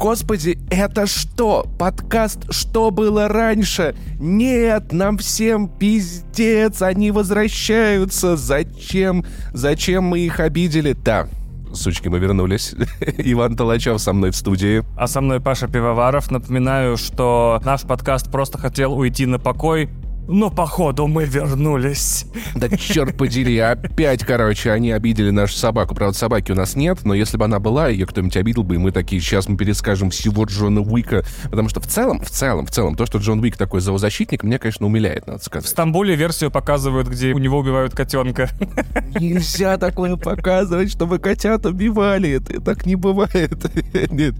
Господи, это что? Подкаст «Что было раньше»? Нет, нам всем пиздец, они возвращаются. Зачем? Зачем мы их обидели? Да, Сучки, мы вернулись. Иван Толачев со мной в студии. А со мной Паша Пивоваров. Напоминаю, что наш подкаст просто хотел уйти на покой, но походу мы вернулись. Да черт подери, опять, короче, они обидели нашу собаку. Правда, собаки у нас нет, но если бы она была, ее кто-нибудь обидел бы, и мы такие, сейчас мы перескажем всего Джона Уика. Потому что в целом, в целом, в целом, то, что Джон Уик такой зоозащитник, меня, конечно, умиляет, надо сказать. В Стамбуле версию показывают, где у него убивают котенка. Нельзя такое показывать, чтобы котят убивали. Это так не бывает. Нет.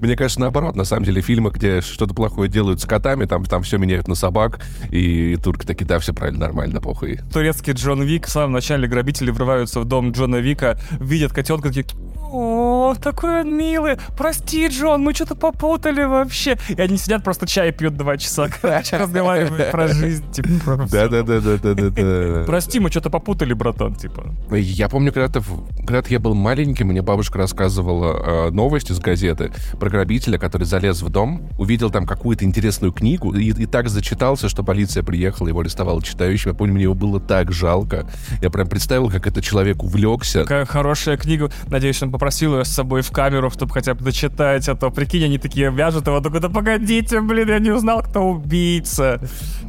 Мне кажется, наоборот, на самом деле, фильмы, где что-то плохое делают с котами, там, там все меняют на собак, и и турки такие, да, все правильно, нормально, похуй. Турецкий Джон Вик, в самом начале грабители врываются в дом Джона Вика, видят котенка, такие, о, такой он милый. Прости, Джон, мы что-то попутали вообще. И они сидят, просто чай пьют два часа, короче, разговаривают про жизнь, типа. Да-да-да-да-да-да. Прости, мы что-то попутали, братан, типа. Я помню, когда-то, когда я был маленький, мне бабушка рассказывала э, новость из газеты про грабителя, который залез в дом, увидел там какую-то интересную книгу и, и так зачитался, что полиция приехала, его арестовала читающим. Я помню, мне его было так жалко. Я прям представил, как этот человек увлекся. Какая хорошая книга. Надеюсь, он попросил ее с собой в камеру, чтобы хотя бы дочитать, а то, прикинь, они такие вяжут его, только да погодите, блин, я не узнал, кто убийца.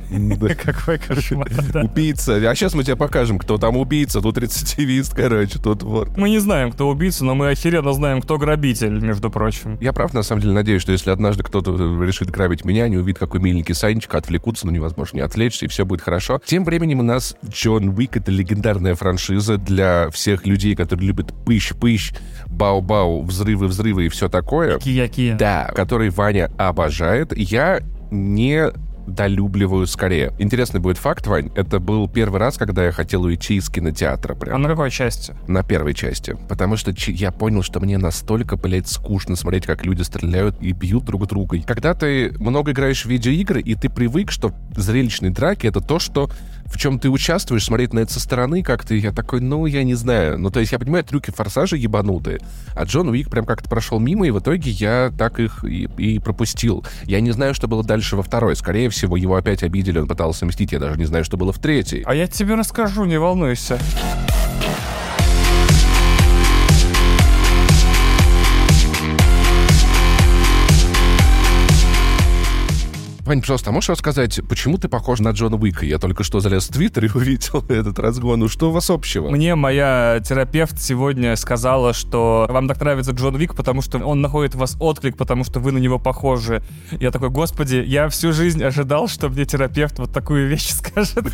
Какой кошмар. Убийца. А сейчас мы тебе покажем, кто там убийца. Тут рецидивист, короче, тут вот. Мы не знаем, кто убийца, но мы охеренно знаем, кто грабитель, между прочим. Я прав, на самом деле, надеюсь, что если однажды кто-то решит грабить меня, они увидят, какой миленький Санечка, отвлекутся, но невозможно не отвлечься, и все будет хорошо. Тем временем у нас Джон Уик — это легендарная франшиза для всех людей, которые любят пыщ-пыщ, бау-бау, взрывы-взрывы и все такое. Кия-кия. Да, который Ваня обожает. Я не долюбливаю скорее. Интересный будет факт, Вань. Это был первый раз, когда я хотел уйти из кинотеатра. Прям. А на какой части? На первой части. Потому что я понял, что мне настолько, блядь, скучно смотреть, как люди стреляют и бьют друг друга. Когда ты много играешь в видеоигры, и ты привык, что зрелищные драки — это то, что в чем ты участвуешь, смотреть на это со стороны как-то, я такой, ну, я не знаю. Ну, то есть я понимаю, трюки форсажа ебанутые, а Джон Уик прям как-то прошел мимо, и в итоге я так их и, и пропустил. Я не знаю, что было дальше во второй. Скорее всего, его опять обидели, он пытался мстить, я даже не знаю, что было в третьей. А я тебе расскажу, не волнуйся. Вань, пожалуйста, а можешь рассказать, почему ты похож на Джона Уика? Я только что залез в Твиттер и увидел этот разгон. Ну что у вас общего? Мне моя терапевт сегодня сказала, что вам так нравится Джон Уик, потому что он находит в вас отклик, потому что вы на него похожи. Я такой, господи, я всю жизнь ожидал, что мне терапевт вот такую вещь скажет.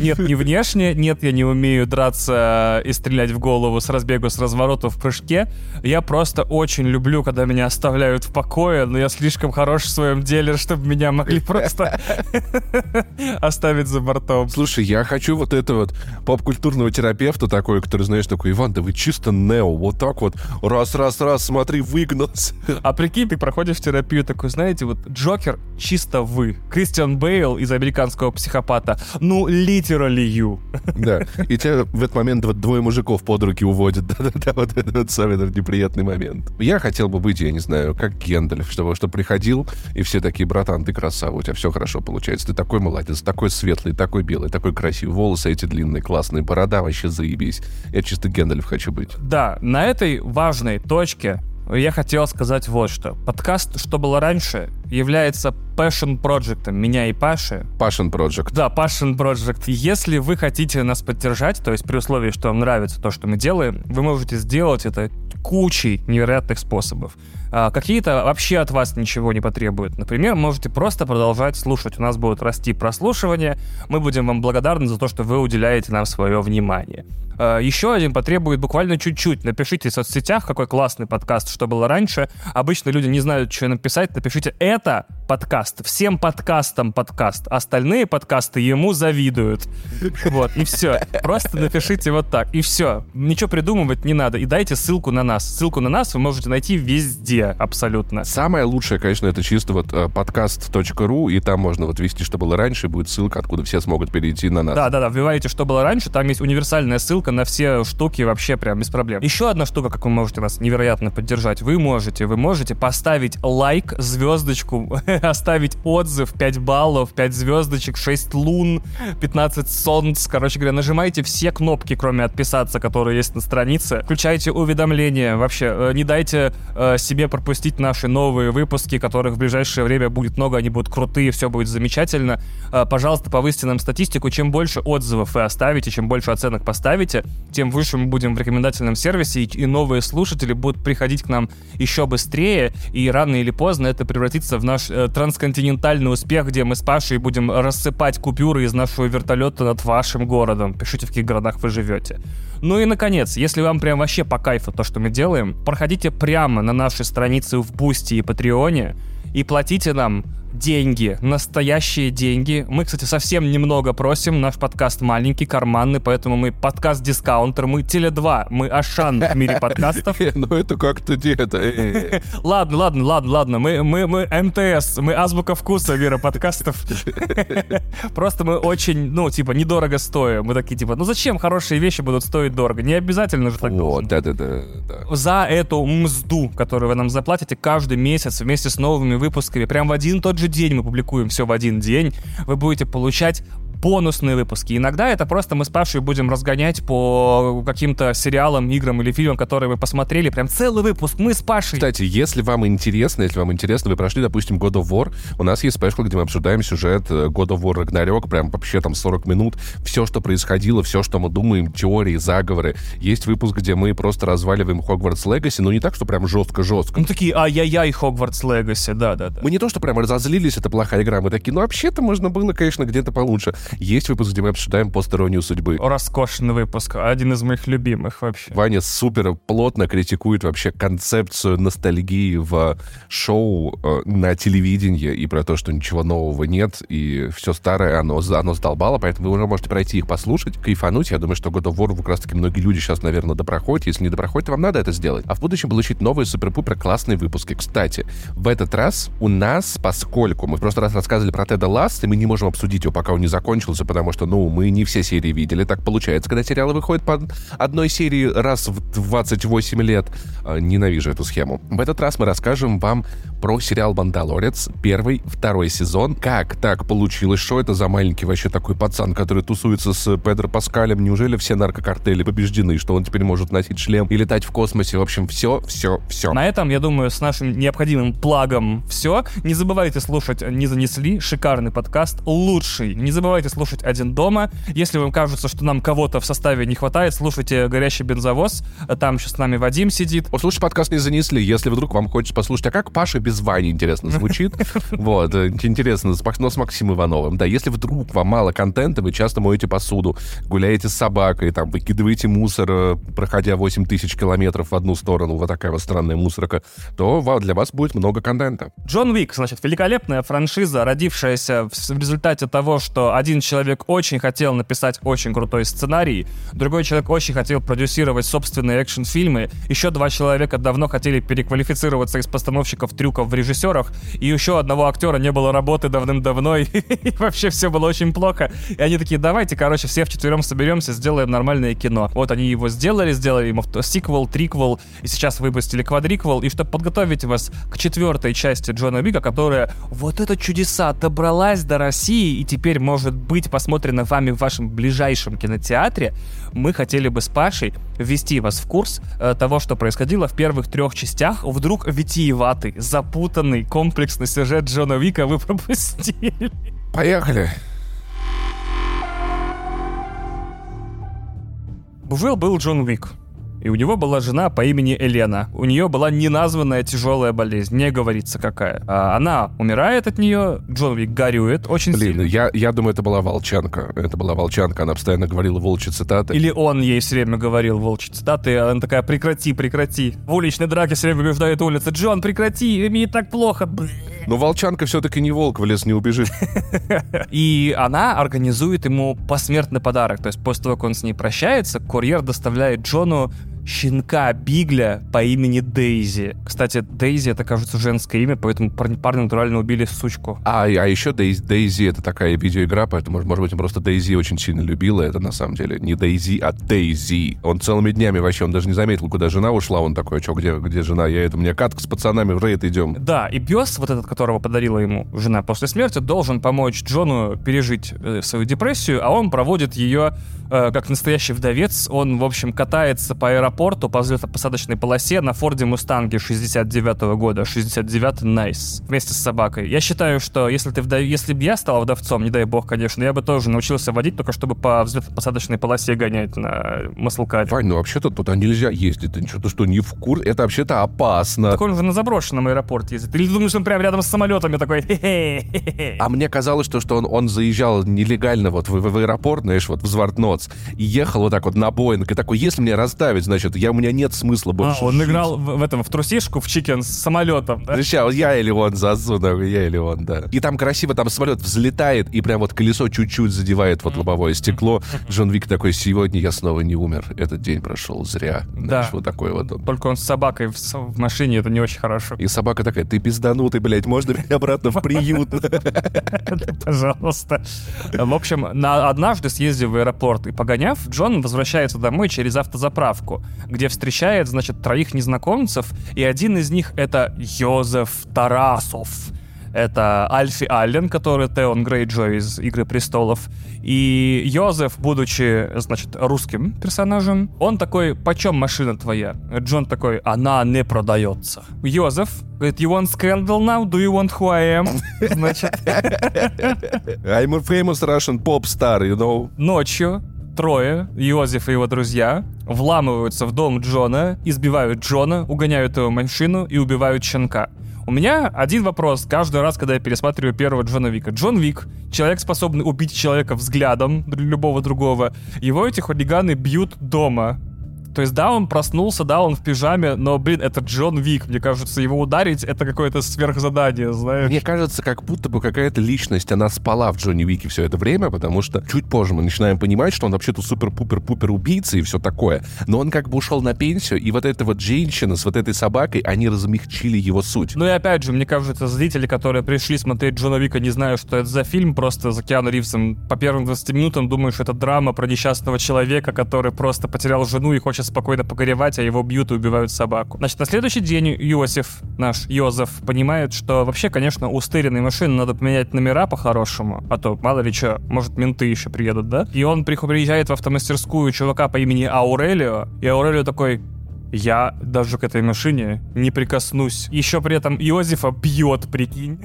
Нет, не внешне, нет, я не умею драться и стрелять в голову с разбегу, с разворота в прыжке. Я просто очень люблю, когда меня оставляют в покое, но я слишком хорош в своем деле, чтобы меня могли могли просто оставить за бортом. Слушай, я хочу вот это вот поп-культурного терапевта такой, который, знаешь, такой, Иван, да вы чисто нео, вот так вот, раз-раз-раз, смотри, выгнался. А прикинь, ты проходишь терапию такой, знаете, вот Джокер чисто вы. Кристиан Бейл из американского психопата, ну, literally you. Да, и тебя в этот момент вот двое мужиков под руки уводят. Да-да-да, вот это вот самый неприятный момент. Я хотел бы быть, я не знаю, как Гендальф, чтобы, чтобы приходил, и все такие, братан, ты красавчик красава, у тебя все хорошо получается. Ты такой молодец, такой светлый, такой белый, такой красивый. Волосы эти длинные, классные, борода вообще заебись. Я чисто Гендальф хочу быть. Да, на этой важной точке я хотел сказать вот что. Подкаст «Что было раньше» является passion проектом меня и Паши. Passion project. Да, passion project. Если вы хотите нас поддержать, то есть при условии, что вам нравится то, что мы делаем, вы можете сделать это кучей невероятных способов. А, какие-то вообще от вас ничего не потребуют. Например, можете просто продолжать слушать. У нас будут расти прослушивания. Мы будем вам благодарны за то, что вы уделяете нам свое внимание. А, еще один потребует буквально чуть-чуть. Напишите в соцсетях, какой классный подкаст, что было раньше. Обычно люди не знают, что написать. Напишите «это подкаст. Всем подкастам подкаст. Остальные подкасты ему завидуют. Вот, и все. Просто напишите вот так, и все. Ничего придумывать не надо. И дайте ссылку на нас. Ссылку на нас вы можете найти везде абсолютно. Самое лучшее, конечно, это чисто вот э, подкаст.ру, и там можно вот вести, что было раньше, будет ссылка, откуда все смогут перейти на нас. Да-да-да, вбиваете, что было раньше, там есть универсальная ссылка на все штуки вообще прям без проблем. Еще одна штука, как вы можете нас невероятно поддержать. Вы можете, вы можете поставить лайк, звездочку, оставить отзыв, 5 баллов, 5 звездочек, 6 лун, 15 солнц. Короче говоря, нажимайте все кнопки, кроме отписаться, которые есть на странице. Включайте уведомления. Вообще, э, не дайте э, себе пропустить наши новые выпуски, которых в ближайшее время будет много, они будут крутые, все будет замечательно. Э, пожалуйста, повысьте нам статистику. Чем больше отзывов вы оставите, чем больше оценок поставите, тем выше мы будем в рекомендательном сервисе, и, и новые слушатели будут приходить к нам еще быстрее, и рано или поздно это превратится в наш э, трансконтинентальный успех, где мы с Пашей будем рассыпать купюры из нашего вертолета над вашим городом. Пишите, в каких городах вы живете. Ну и, наконец, если вам прям вообще по кайфу то, что мы делаем, проходите прямо на наши страницы в Boosty и Patreon е и платите нам деньги, настоящие деньги. Мы, кстати, совсем немного просим. Наш подкаст маленький, карманный, поэтому мы подкаст-дискаунтер, мы Теле2, мы Ашан в мире подкастов. Ну это как-то где-то. э. Ладно, ладно, ладно, ладно. Мы, мы, мы МТС, мы азбука вкуса мира подкастов. Просто мы очень, ну, типа, недорого стоим. Мы такие, типа, ну зачем хорошие вещи будут стоить дорого? Не обязательно же так Вот, да-да-да. да. за эту мзду, которую вы нам заплатите каждый месяц вместе с новыми выпусками. Прям в один тот же день мы публикуем все в один день. Вы будете получать бонусные выпуски. Иногда это просто мы с Пашей будем разгонять по каким-то сериалам, играм или фильмам, которые мы посмотрели. Прям целый выпуск мы с Пашей. Кстати, если вам интересно, если вам интересно, вы прошли, допустим, God of War, у нас есть спешл, где мы обсуждаем сюжет э, God of War Ragnarok, прям вообще там 40 минут, все, что происходило, все, что мы думаем, теории, заговоры. Есть выпуск, где мы просто разваливаем Хогвартс Легаси, но не так, что прям жестко-жестко. Ну такие, ай-яй-яй, Хогвартс Легаси, да-да-да. Мы не то, что прям разозлились, это плохая игра, мы такие, ну вообще-то можно было, конечно, где-то получше. Есть выпуск, где мы обсуждаем постеронию судьбы. Роскошный выпуск, один из моих любимых вообще. Ваня супер плотно критикует вообще концепцию ностальгии в шоу э, на телевидении и про то, что ничего нового нет, и все старое, оно, оно сдолбало, поэтому вы уже можете пройти их послушать, кайфануть. Я думаю, что God of War как раз-таки многие люди сейчас, наверное, допроходят. Если не допроходят, то вам надо это сделать. А в будущем получить новые супер-пупер классные выпуски. Кстати, в этот раз у нас, поскольку мы в прошлый раз рассказывали про Теда Ласт, и мы не можем обсудить его, пока он не закончился, потому что, ну, мы не все серии видели. Так получается, когда сериалы выходят по одной серии раз в 28 лет. Э, Ненавижу эту схему. В этот раз мы расскажем вам про сериал «Мандалорец», первый, второй сезон. Как так получилось? Что это за маленький вообще такой пацан, который тусуется с Педро Паскалем? Неужели все наркокартели побеждены, что он теперь может носить шлем и летать в космосе? В общем, все, все, все. На этом, я думаю, с нашим необходимым плагом все. Не забывайте слушать «Не занесли», шикарный подкаст, лучший. Не забывайте слушать «Один дома». Если вам кажется, что нам кого-то в составе не хватает, слушайте «Горящий бензовоз». Там сейчас с нами Вадим сидит. Вот слушай, подкаст не занесли. Если вдруг вам хочется послушать, а как Паша без Вани, интересно, звучит? Вот, э, интересно, но с Максимом Ивановым. Да, если вдруг вам мало контента, вы часто моете посуду, гуляете с собакой, там, выкидываете мусор, э, проходя 8 тысяч километров в одну сторону, вот такая вот странная мусорка, то для вас будет много контента. Джон Уик, значит, великолепная франшиза, родившаяся в результате того, что один человек очень хотел написать очень крутой сценарий, другой человек очень хотел продюсировать собственные экшн-фильмы, еще два человека давно хотели переквалифицироваться из постановщиков трюков в режиссерах, и еще одного актера не было работы давным-давно, и, вообще все было очень плохо. И они такие, давайте, короче, все вчетвером соберемся, сделаем нормальное кино. Вот они его сделали, сделали ему сиквел, триквел, и сейчас выпустили квадриквел, и чтобы подготовить вас к четвертой части Джона Уика, которая вот это чудеса добралась до России и теперь может быть посмотрена вами в вашем ближайшем кинотеатре, мы хотели бы с Пашей ввести вас в курс э, того, что происходило в первых трех частях. Вдруг витиеватый, запутанный, комплексный сюжет Джона Уика вы пропустили. Поехали! Жил был Джон Уик. И у него была жена по имени Елена. У нее была неназванная тяжелая болезнь, не говорится какая. А она умирает от нее, Джон Вик горюет очень Блин, сильно. я, я думаю, это была волчанка. Это была волчанка, она постоянно говорила волчьи цитаты. Или он ей все время говорил волчьи цитаты, и она такая, прекрати, прекрати. В уличной драке все время побеждает улица. Джон, прекрати, мне так плохо. Но волчанка все-таки не волк, в лес не убежит. И она организует ему посмертный подарок. То есть после того, как он с ней прощается, курьер доставляет Джону щенка Бигля по имени Дейзи. Кстати, Дейзи это, кажется, женское имя, поэтому парня, парня натурально убили сучку. А, а еще Дейзи, Дейзи это такая видеоигра, поэтому, может, может быть, он просто Дейзи очень сильно любила. Это на самом деле не Дейзи, а Дейзи. Он целыми днями вообще, он даже не заметил, куда жена ушла. Он такой, что, где, где жена? Я это, мне катка с пацанами в рейд идем. Да, и пес, вот этот, которого подарила ему жена после смерти, должен помочь Джону пережить э, свою депрессию, а он проводит ее э, как настоящий вдовец. Он, в общем, катается по аэропорту, по взлетно-посадочной полосе на Форде Мустанге 69 года. 69 Nice. Вместе с собакой. Я считаю, что если ты вдов... если бы я стал вдовцом, не дай бог, конечно, я бы тоже научился водить, только чтобы по взлетно-посадочной полосе гонять на маслкаре. Вань, ну вообще-то туда нельзя ездить. Ты что-то что, не в курсе? Это вообще-то опасно. Так он же на заброшенном аэропорте ездит. Или ты думаешь, он прямо рядом с самолетами такой А мне казалось, что, что он, он заезжал нелегально вот в, в аэропорт, знаешь, вот в Звартноц, и ехал вот так вот на Боинг, и такой, если меня расставить, значит, я, у меня нет смысла больше А, он жить. играл в, в этом, в трусишку, в чикен с самолетом, да? Вот я или он засуну, я или он, да. И там красиво, там самолет взлетает, и прям вот колесо чуть-чуть задевает вот лобовое стекло. Джон Вик такой, сегодня я снова не умер. Этот день прошел зря. Знаешь, вот такой вот он. Только он с собакой в, в машине, это не очень хорошо. И собака такая, ты пизданутый, блядь, можно меня обратно в приют? Пожалуйста. В общем, на, однажды съездив в аэропорт и погоняв, Джон возвращается домой через автозаправку, где встречает, значит, троих незнакомцев, и один из них это Йозеф Тарасов. Это Альфи Аллен, который Теон Грейджой из «Игры престолов». И Йозеф, будучи, значит, русским персонажем, он такой, почем машина твоя? Джон такой, она не продается. Йозеф говорит, you want scandal now? Do you want who I am? Значит, I'm a famous Russian pop star, you know? Ночью трое, Йозеф и его друзья, вламываются в дом Джона, избивают Джона, угоняют его машину и убивают щенка. У меня один вопрос каждый раз, когда я пересматриваю первого Джона Вика. Джон Вик, человек, способный убить человека взглядом любого другого, его эти хулиганы бьют дома. То есть, да, он проснулся, да, он в пижаме, но, блин, это Джон Вик. Мне кажется, его ударить — это какое-то сверхзадание, знаешь. Мне кажется, как будто бы какая-то личность, она спала в Джонни Вике все это время, потому что чуть позже мы начинаем понимать, что он вообще-то супер-пупер-пупер убийца и все такое. Но он как бы ушел на пенсию, и вот эта вот женщина с вот этой собакой, они размягчили его суть. Ну и опять же, мне кажется, зрители, которые пришли смотреть Джона Вика, не знаю, что это за фильм, просто за Киану Ривзом по первым 20 минутам думаешь, это драма про несчастного человека, который просто потерял жену и хочет спокойно погоревать, а его бьют и убивают собаку. Значит, на следующий день Иосиф, наш Йозеф, понимает, что вообще, конечно, у стыренной машины надо поменять номера по-хорошему, а то, мало ли что, может, менты еще приедут, да? И он приезжает в автомастерскую чувака по имени Аурелио, и Аурелио такой, я даже к этой машине не прикоснусь. Еще при этом Иозефа бьет, прикинь.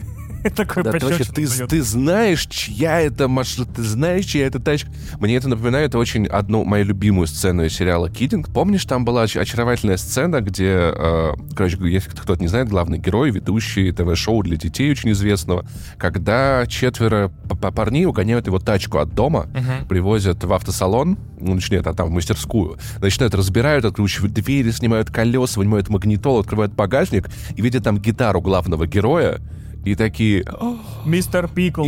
Такой Да, точно, ты, ты знаешь, чья это машина, ты знаешь, чья это тачка. Мне это напоминает очень одну мою любимую сцену из сериала «Кидинг». Помнишь, там была оч- очаровательная сцена, где, э, короче, если кто-то не знает, главный герой, ведущий ТВ-шоу для детей очень известного, когда четверо парней угоняют его тачку от дома, Мгм. привозят в автосалон, ну, начинают, а там в мастерскую, начинают разбирают, откручивают двери, снимают колеса, вынимают магнитол, открывают багажник и видят там гитару главного героя, и такие, Мистер Пикл.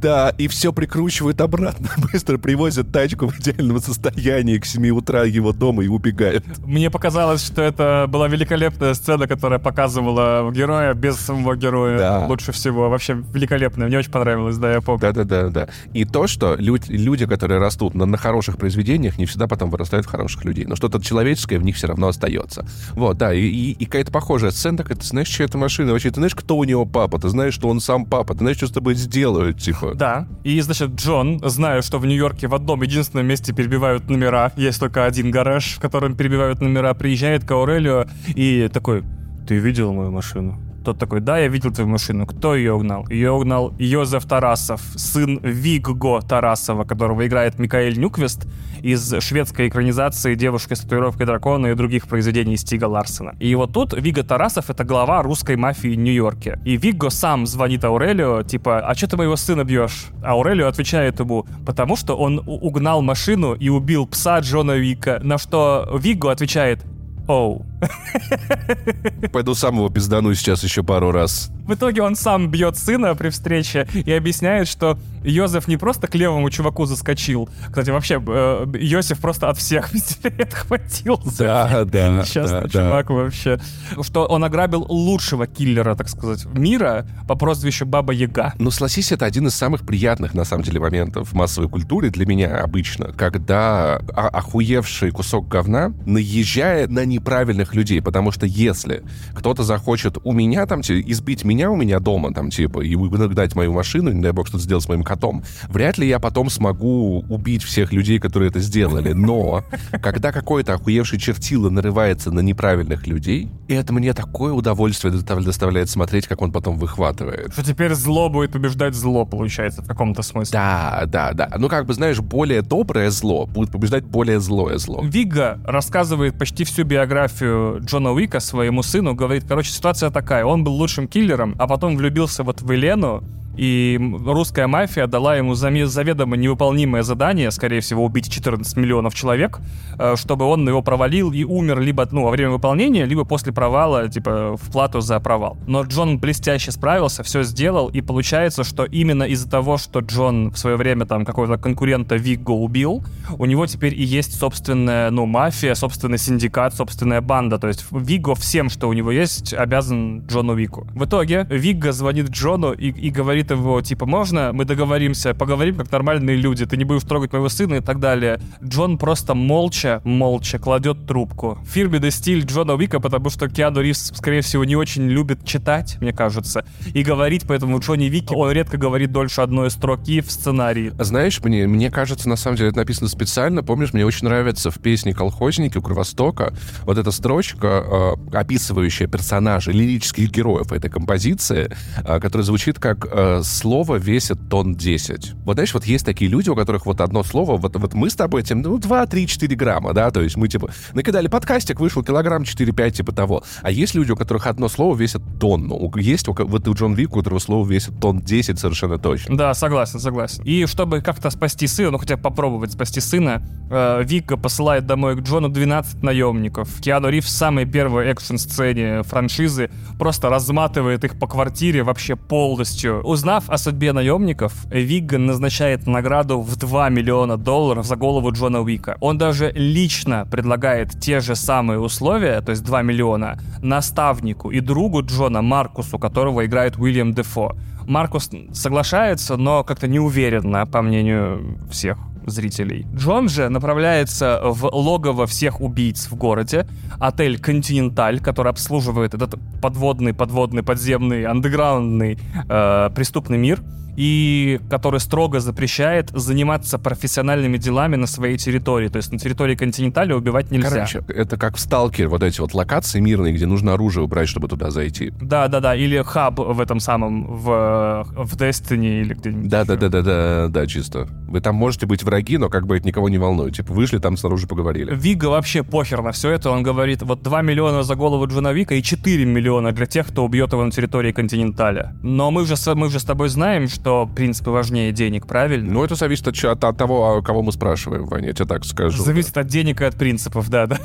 Да, и все прикручивают обратно. Быстро привозят тачку в идеальном состоянии к 7 утра его дома и убегают. Мне показалось, что это была великолепная сцена, которая показывала героя без самого героя. Да. Лучше всего. Вообще великолепная. Мне очень понравилось, да, я помню. Да-да-да. да. И то, что лю- люди, которые растут на, на хороших произведениях, не всегда потом вырастают в хороших людей. Но что-то человеческое в них все равно остается. Вот, да. И, и- и какая-то похожая сцена, такая, ты знаешь, чья это машина? Вообще, ты знаешь, кто у него папа? Ты знаешь, что он сам папа? Ты знаешь, что с тобой сделают, типа? Да. И, значит, Джон, зная, что в Нью-Йорке в одном единственном месте перебивают номера, есть только один гараж, в котором перебивают номера, приезжает к Аурелио и такой, ты видел мою машину? Тот такой, да, я видел твою машину. Кто ее угнал? Ее угнал Йозеф Тарасов, сын Вигго Тарасова, которого играет Микаэль Нюквест. из шведской экранизации «Девушка с татуировкой дракона» и других произведений Стига Ларсена. И вот тут Виго Тарасов — это глава русской мафии в Нью-Йорке. И Виго сам звонит Аурелио, типа, а что ты моего сына бьешь? А Аурелио отвечает ему, потому что он угнал машину и убил пса Джона Вика, на что Виго отвечает, оу. Пойду сам его пиздану сейчас еще пару раз. В итоге он сам бьет сына при встрече и объясняет, что Йозеф не просто к левому чуваку заскочил. Кстати, вообще, э, Йосиф просто от всех пистолет хватил. Да, да, Сейчас да, чувак вообще. Что он ограбил лучшего киллера, так сказать, мира по прозвищу Баба Яга. Ну, согласись, это один из самых приятных, на самом деле, моментов в массовой культуре для меня обычно, когда охуевший кусок говна наезжает на неправильных людей, потому что если кто-то захочет у меня там избить меня, меня у меня дома, там, типа, и выгнать мою машину, не дай бог что-то сделать с моим котом, вряд ли я потом смогу убить всех людей, которые это сделали. Но когда какой-то охуевший чертило нарывается на неправильных людей, это мне такое удовольствие доставляет смотреть, как он потом выхватывает. Что теперь зло будет побеждать зло, получается, в каком-то смысле. Да, да, да. Ну, как бы, знаешь, более доброе зло будет побеждать более злое зло. Вига рассказывает почти всю биографию Джона Уика своему сыну, говорит, короче, ситуация такая, он был лучшим киллером, а потом влюбился вот в Елену, и русская мафия дала ему заведомо невыполнимое задание, скорее всего, убить 14 миллионов человек, э, чтобы он его провалил и умер либо ну, во время выполнения, либо после провала, типа, в плату за провал. Но Джон блестяще справился, все сделал, и получается, что именно из-за того, что Джон в свое время там какого-то конкурента Вигго убил, у него теперь и есть собственная, ну, мафия, собственный синдикат, собственная банда. То есть Вигго всем, что у него есть, обязан Джону Вику. В итоге Вигго звонит Джону и, и говорит его, типа, можно, мы договоримся, поговорим как нормальные люди, ты не будешь трогать моего сына и так далее. Джон просто молча, молча кладет трубку. Фирменный стиль Джона Уика, потому что Киану Ривз, скорее всего, не очень любит читать, мне кажется, и говорить, поэтому Джонни Вики, он редко говорит дольше одной строки в сценарии. Знаешь, мне, мне кажется, на самом деле это написано специально. Помнишь, мне очень нравится в песне «Колхозники» у Кровостока вот эта строчка, э, описывающая персонажей, лирических героев этой композиции, э, которая звучит как слово весит тонн 10. Вот знаешь, вот есть такие люди, у которых вот одно слово, вот, вот мы с тобой этим, ну, 2, 3, 4 грамма, да, то есть мы, типа, накидали подкастик, вышел килограмм 4-5, типа того. А есть люди, у которых одно слово весит тонну. Есть вот у Джон Вик, у которого слово весит тонн 10 совершенно точно. Да, согласен, согласен. И чтобы как-то спасти сына, ну, хотя попробовать спасти сына, э, Вика посылает домой к Джону 12 наемников. Киану Ривз в самой первой экшн-сцене франшизы просто разматывает их по квартире вообще полностью. Узнав Узнав о судьбе наемников, Вигган назначает награду в 2 миллиона долларов за голову Джона Уика. Он даже лично предлагает те же самые условия, то есть 2 миллиона, наставнику и другу Джона Маркусу, которого играет Уильям Дефо. Маркус соглашается, но как-то неуверенно, по мнению всех зрителей. Джон же направляется в логово всех убийц в городе, отель «Континенталь», который обслуживает этот подводный, подводный, подземный, андеграундный э, преступный мир — и который строго запрещает заниматься профессиональными делами на своей территории. То есть на территории континентали убивать нельзя. Короче, это как в Сталкере, вот эти вот локации мирные, где нужно оружие убрать, чтобы туда зайти. Да-да-да, или хаб в этом самом, в, в Destiny или где-нибудь. Да-да-да-да-да, да, чисто. Вы там можете быть враги, но как бы это никого не волнует. Типа вышли, там снаружи поговорили. Вига вообще похер на все это. Он говорит, вот 2 миллиона за голову Джона Вика и 4 миллиона для тех, кто убьет его на территории континенталя. Но мы же, мы же с тобой знаем, что что принципы важнее денег, правильно? Ну, это зависит от, от, от того, а кого мы спрашиваем, Ваня, я тебе так скажу. Зависит да. от денег и от принципов, да, да.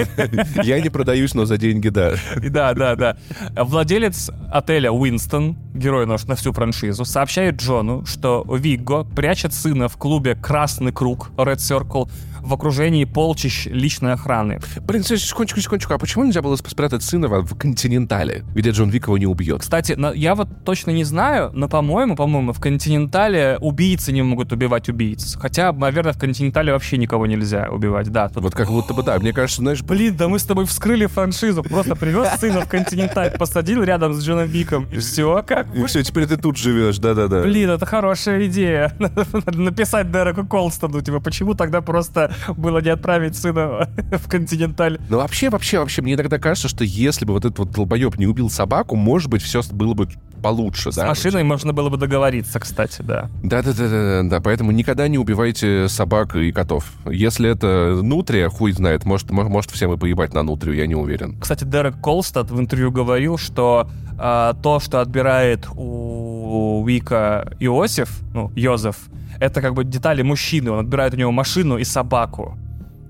Я не продаюсь, но за деньги, да. Да, да, да. Владелец отеля Уинстон, герой наш на всю франшизу, сообщает Джону, что Вигго прячет сына в клубе «Красный круг» Red Circle в окружении полчищ личной охраны. Блин, секундочку, секундочку, а почему нельзя было спрятать сына в Континентале, где Джон Вик его не убьет? Кстати, я вот точно не знаю, но, по-моему, по-моему, в Континентале убийцы не могут убивать убийц. Хотя, наверное, в Континентале вообще никого нельзя убивать, да. Тут... Вот как будто бы, да, мне кажется, знаешь... Блин, да мы с тобой вскрыли франшизу, просто привез сына в Континенталь, посадил рядом с Джоном Виком, и все, как И все, теперь ты тут живешь, да-да-да. Блин, это хорошая идея. Надо написать Дереку Колстону, типа, почему тогда просто было не отправить сына в континенталь. Ну вообще, вообще, вообще, мне иногда кажется, что если бы вот этот вот долбоеб не убил собаку, может быть, все было бы получше, С да? машиной можно было бы договориться, кстати, да. Да-да-да, да, поэтому никогда не убивайте собак и котов. Если это нутрия, хуй знает, может, мо- может всем и поебать на нутрию, я не уверен. Кстати, Дерек Колстад в интервью говорил, что а, то, что отбирает у Вика Иосиф, ну, Йозеф, это как бы детали мужчины. Он отбирает у него машину и собаку.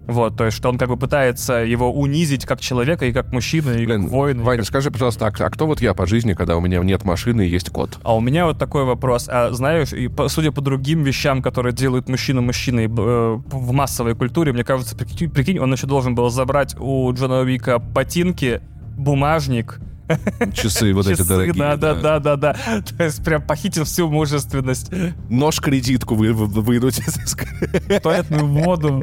Вот, то есть, что он как бы пытается его унизить как человека и как мужчину, и Блин, как воина. и Ваня, как- скажи, пожалуйста, а, а кто вот я по жизни, когда у меня нет машины и есть кот? А у меня вот такой вопрос. А знаешь, и по- судя по другим вещам, которые делают мужчину мужчиной э, в массовой культуре, мне кажется, прикинь, прикинь, он еще должен был забрать у Джона Уика ботинки, бумажник, Часы вот эти дорогие. да, да, да, да, да. То есть прям похитил всю мужественность. Нож-кредитку вы, вы- вынуть. Туалетную воду.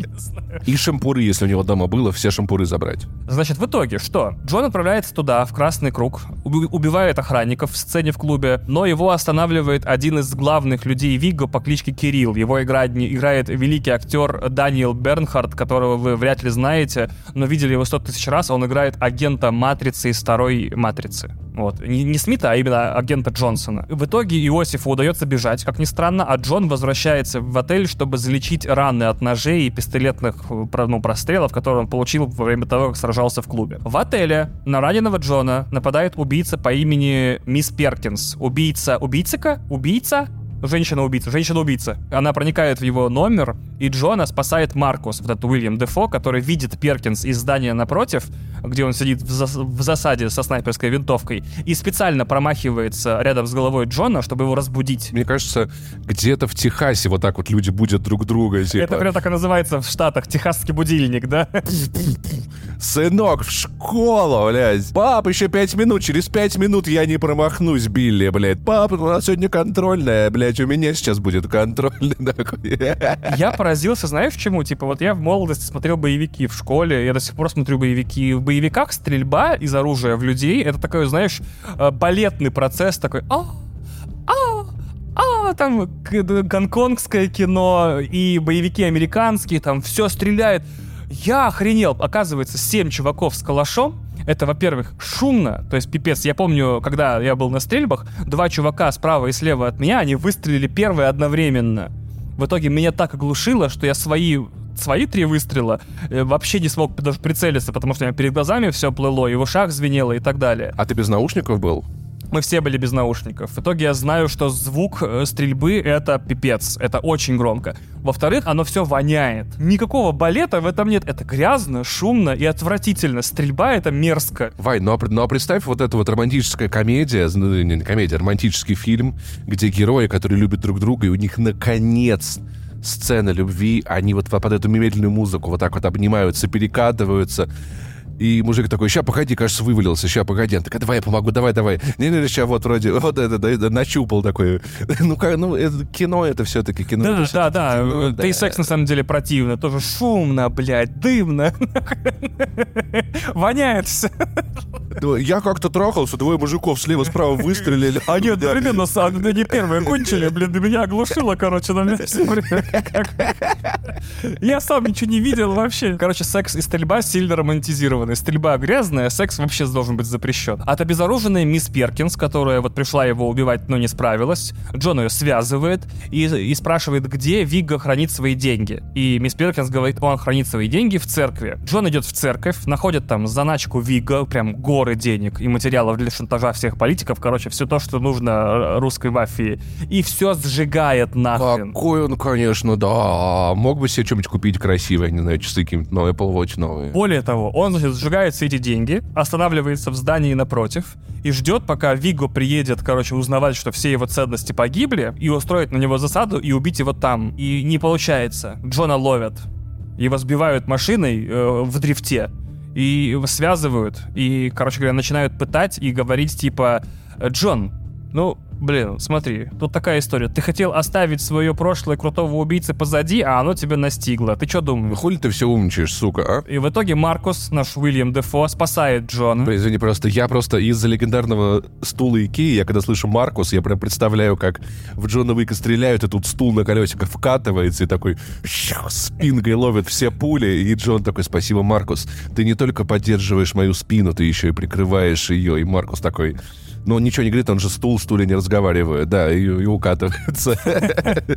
И шампуры, если у него дома было, все шампуры забрать. Значит, в итоге что? Джон отправляется туда, в красный круг, уби- убивает охранников в сцене в клубе, но его останавливает один из главных людей Виго по кличке Кирилл. Его играет, играет великий актер Даниэл Бернхард, которого вы вряд ли знаете, но видели его сто тысяч раз. Он играет агента Матрицы из второй Матрицы. Вот. Не, не Смита, а именно агента Джонсона. В итоге Иосифу удается бежать, как ни странно, а Джон возвращается в отель, чтобы залечить раны от ножей и пистолетных э, ну, прострелов, которые он получил во время того, как сражался в клубе. В отеле на раненого Джона нападает убийца по имени Мисс Перкинс. Убийца... Убийца-ка? Убийца? Женщина-убийца, женщина-убийца. Она проникает в его номер, и Джона спасает Маркус, вот этот Уильям Дефо, который видит Перкинс из здания напротив, где он сидит в, зас- в засаде со снайперской винтовкой, и специально промахивается рядом с головой Джона, чтобы его разбудить. Мне кажется, где-то в Техасе вот так вот люди будут друг друга. Типа, Это прям так и называется в Штатах, техасский будильник, да? Сынок, в школу, блядь. Пап, еще пять минут. Через пять минут я не промахнусь, Билли, блядь. Пап, у нас сегодня контрольная, блядь. У меня сейчас будет контрольная. такой. Я поразился, знаешь, чему? Типа, вот я в молодости смотрел боевики в школе, я до сих пор смотрю боевики. В боевиках стрельба из оружия в людей — это такой, знаешь, э, балетный процесс, такой «А, а, а, там гонконгское кино и боевики американские, там все стреляет. Я охренел. Оказывается, семь чуваков с калашом, это, во-первых, шумно, то есть пипец. Я помню, когда я был на стрельбах, два чувака справа и слева от меня, они выстрелили первые одновременно. В итоге меня так оглушило, что я свои свои три выстрела э, вообще не смог даже прицелиться, потому что у меня перед глазами все плыло, и в ушах звенело и так далее. А ты без наушников был? Мы все были без наушников. В итоге я знаю, что звук э, стрельбы — это пипец. Это очень громко. Во-вторых, оно все воняет. Никакого балета в этом нет. Это грязно, шумно и отвратительно. Стрельба — это мерзко. Вай, ну а, ну а представь вот эта вот романтическая комедия, ну, не, комедия, романтический фильм, где герои, которые любят друг друга, и у них наконец сцена любви, они вот под эту медленную музыку вот так вот обнимаются, перекатываются. И мужик такой, ща, погоди, кажется, вывалился, ща, погоди. Он такой, давай я помогу, давай, давай. Не-не, ща, вот вроде, вот это, да, да, нащупал такой. Ну, как, ну, это, кино это все-таки кино. Да, это да, да. кино, э, Да и секс на самом деле противно. Тоже шумно, блядь, дымно. Воняет все. Я как-то трахался, двое мужиков слева-справа выстрелили. Они одновременно не первые кончили, блин, меня оглушило, короче, на месте. Я сам ничего не видел вообще. Короче, секс и стрельба сильно романтизированы. Стрельба грязная, секс вообще должен быть запрещен. От обезоруженной мисс Перкинс, которая вот пришла его убивать, но не справилась, Джон ее связывает и, и спрашивает, где Вигга хранит свои деньги. И мисс Перкинс говорит, он хранит свои деньги в церкви. Джон идет в церковь, находит там заначку Вигга, прям горы денег и материалов для шантажа всех политиков, короче, все то, что нужно русской мафии. И все сжигает нахрен. Какой он, конечно, да. Мог бы себе что-нибудь купить красивое, не знаю, часы какие-нибудь новые, Apple Watch новые. Более того, он, значит, сжигает все эти деньги, останавливается в здании напротив и ждет, пока Виго приедет, короче, узнавать, что все его ценности погибли, и устроить на него засаду и убить его там. И не получается. Джона ловят. Его сбивают машиной э, в дрифте. И связывают. И, короче говоря, начинают пытать и говорить, типа, Джон, ну, блин, смотри, тут такая история. Ты хотел оставить свое прошлое крутого убийцы позади, а оно тебя настигло. Ты что думаешь? Хули ты все умничаешь, сука, а? И в итоге Маркус, наш Уильям Дефо, спасает Джона. Блин, извини, просто я просто из-за легендарного стула Икеи, я когда слышу Маркус, я прям представляю, как в Джона Уика стреляют, и тут стул на колесиках вкатывается, и такой спинкой ловит все пули, и Джон такой, спасибо, Маркус, ты не только поддерживаешь мою спину, ты еще и прикрываешь ее, и Маркус такой, Но он ничего не говорит, он же стул, стуле не разговаривает, да, и, и укатывается.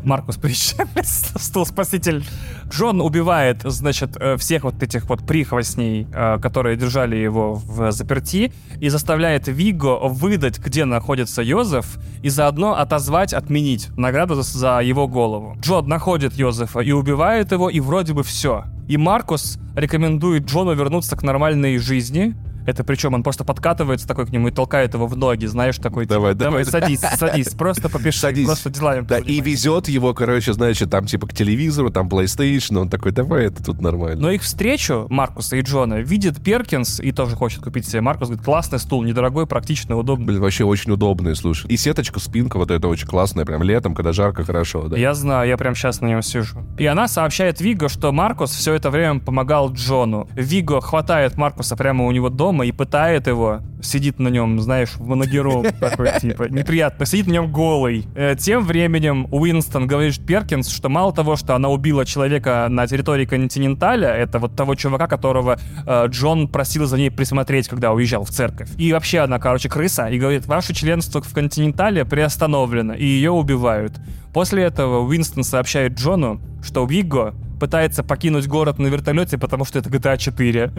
Маркус приезжает, стул спаситель. Джон убивает, значит, э, всех вот этих вот прихвостней, э, которые держали его в заперти, и заставляет Виго выдать, где находится Йозеф, и заодно отозвать, отменить награду за его голову. Джон находит Йозефа и убивает его, и вроде бы все. И Маркус рекомендует Джону вернуться к нормальной жизни, это причем он просто подкатывается такой к нему и толкает его в ноги, знаешь, такой, давай, типа, давай, давай, садись, садись, просто попиши, садись. просто делаем. Да, и везет его, короче, значит, там типа к телевизору, там PlayStation, он такой, давай, это тут нормально. Но их встречу, Маркуса и Джона, видит Перкинс и тоже хочет купить себе Маркус, говорит, классный стул, недорогой, практичный, удобный. Блин, вообще очень удобный, слушай. И сеточка, спинка вот это очень классная, прям летом, когда жарко, хорошо, да. Я знаю, я прям сейчас на нем сижу. И она сообщает Виго, что Маркус все это время помогал Джону. Виго хватает Маркуса прямо у него дома и пытает его сидит на нем, знаешь, в манагеру такой, типа, неприятно, сидит на нем голый. Э, тем временем Уинстон говорит Перкинс, что мало того, что она убила человека на территории Континенталя, это вот того чувака, которого э, Джон просил за ней присмотреть, когда уезжал в церковь. И вообще она, короче, крыса, и говорит, ваше членство в Континентале приостановлено, и ее убивают. После этого Уинстон сообщает Джону, что Вигго пытается покинуть город на вертолете, потому что это GTA 4.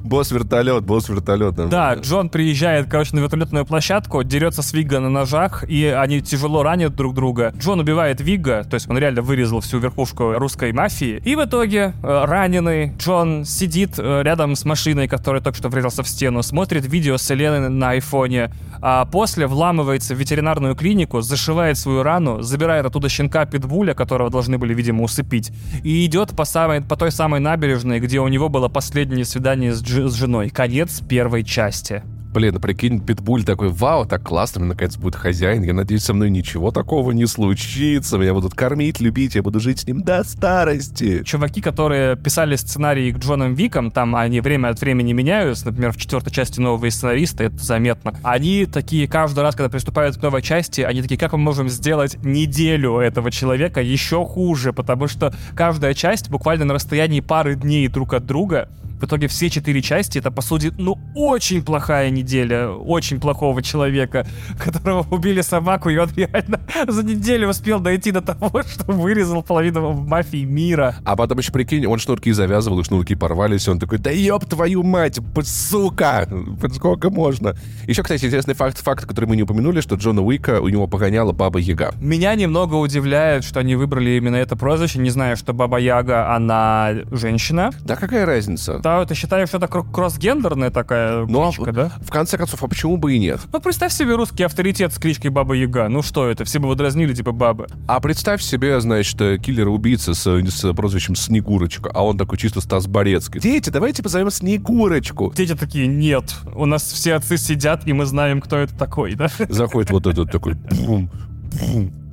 Босс вертолет, босс вертолет. Да, Джон приезжает, короче, на вертолетную площадку, дерется с Вигга на ножах, и они тяжело ранят друг друга. Джон убивает Вигга, то есть он реально вырезал всю верхушку русской мафии. И в итоге э, раненый Джон сидит э, рядом с машиной, которая только что врезался в стену, смотрит видео с Еленой на айфоне, а после вламывается в ветеринарную клинику, зашивает свою рану, забирает оттуда щенка Питбуля, которого должны были, видимо, видимо, усыпить. И идет по, самой, по той самой набережной, где у него было последнее свидание с, с женой. Конец первой части. Блин, прикинь, Питбуль такой, вау, так классно, мне наконец будет хозяин, я надеюсь, со мной ничего такого не случится, меня будут кормить, любить, я буду жить с ним до старости. Чуваки, которые писали сценарии к Джонам Викам, там они время от времени меняются, например, в четвертой части новые сценаристы, это заметно. Они такие каждый раз, когда приступают к новой части, они такие, как мы можем сделать неделю этого человека еще хуже, потому что каждая часть буквально на расстоянии пары дней друг от друга в итоге все четыре части это, по сути, ну, очень плохая неделя, очень плохого человека, которого убили собаку, и он реально за неделю успел дойти до того, что вырезал половину мафии мира. А потом еще, прикинь, он шнурки завязывал, и шнурки порвались, и он такой, да ёб твою мать, сука, сколько можно? Еще, кстати, интересный факт, факт, который мы не упомянули, что Джона Уика у него погоняла Баба Яга. Меня немного удивляет, что они выбрали именно это прозвище, не знаю, что Баба Яга, она женщина. Да какая разница? Да, ты считаешь, что это кроссгендерная такая ну, а кличка, да? В конце концов, а почему бы и нет? Ну, представь себе русский авторитет с кличкой Баба Яга. Ну что это, все бы его дразнили, типа бабы. А представь себе, значит, киллер-убийца с, с прозвищем Снегурочка, а он такой чисто Стас Борецкий. Дети, давайте позовем Снегурочку. Дети такие, нет, у нас все отцы сидят, и мы знаем, кто это такой, да? Заходит вот этот такой,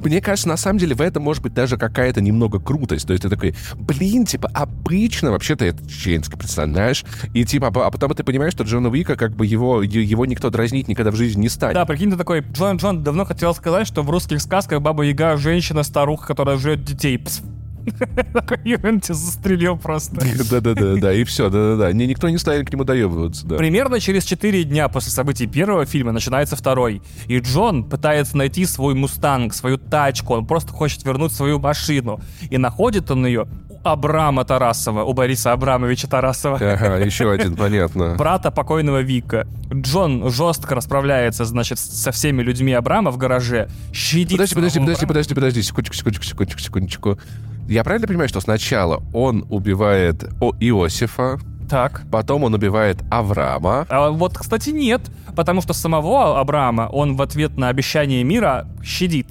мне кажется, на самом деле в этом может быть даже какая-то немного крутость. То есть ты такой, блин, типа, обычно вообще-то это чеченский персонаж. И типа, а потом ты понимаешь, что Джона Уика, как бы его, его никто дразнить никогда в жизни не станет. Да, прикинь, ты такой, Джон Джон давно хотел сказать, что в русских сказках Баба Яга женщина-старуха, которая жрет детей. Пс, такой Юнти застрелил просто. Да-да-да, да и все, да-да-да. Никто не станет к нему доебываться, да. Примерно через 4 дня после событий первого фильма начинается второй. И Джон пытается найти свой мустанг, свою тачку, он просто хочет вернуть свою машину. И находит он ее у Абрама Тарасова, у Бориса Абрамовича Тарасова. Ага, еще один, понятно. Брата покойного Вика. Джон жестко расправляется, значит, со всеми людьми Абрама в гараже. Щадит подожди, подожди, подожди, подожди, подожди, секундочку, секундочку, секундочку, секундочку. Я правильно понимаю, что сначала он убивает О Иосифа, так. Потом он убивает Авраама. А вот, кстати, нет, потому что самого Авраама он в ответ на обещание мира щадит.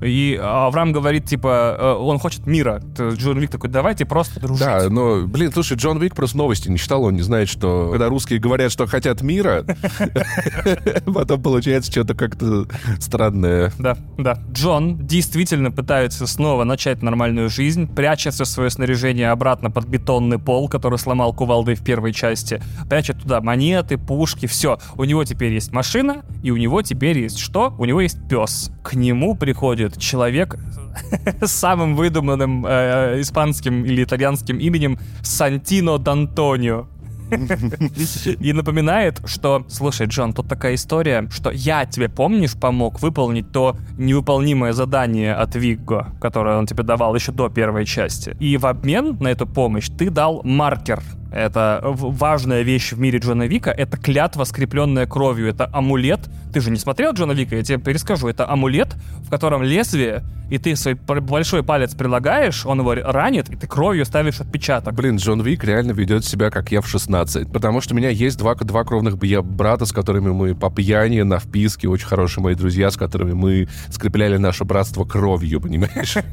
И Авраам говорит, типа, э, он хочет мира. Джон Вик такой, давайте просто дружить. Да, но, блин, слушай, Джон Вик просто новости не читал, он не знает, что когда русские говорят, что хотят мира, потом получается что-то как-то странное. Да, да. Джон действительно пытается снова начать нормальную жизнь, прячет все свое снаряжение обратно под бетонный пол, который сломал кувалдой в первой части, прячет туда монеты, пушки, все. У него теперь есть машина, и у него теперь есть что? У него есть пес. К нему приходит будет человек с самым выдуманным э, испанским или итальянским именем Сантино Д'Антонио. И напоминает, что, слушай, Джон, тут такая история, что я тебе, помнишь, помог выполнить то невыполнимое задание от Вигго, которое он тебе давал еще до первой части. И в обмен на эту помощь ты дал маркер это важная вещь в мире Джона Вика. Это клятва, скрепленная кровью. Это амулет. Ты же не смотрел Джона Вика, я тебе перескажу. Это амулет, в котором лезвие, и ты свой большой палец прилагаешь, он его ранит, и ты кровью ставишь отпечаток. Блин, Джон Вик реально ведет себя, как я в 16. Потому что у меня есть два, два кровных брата, с которыми мы по пьяни на вписке, очень хорошие мои друзья, с которыми мы скрепляли наше братство кровью, понимаешь?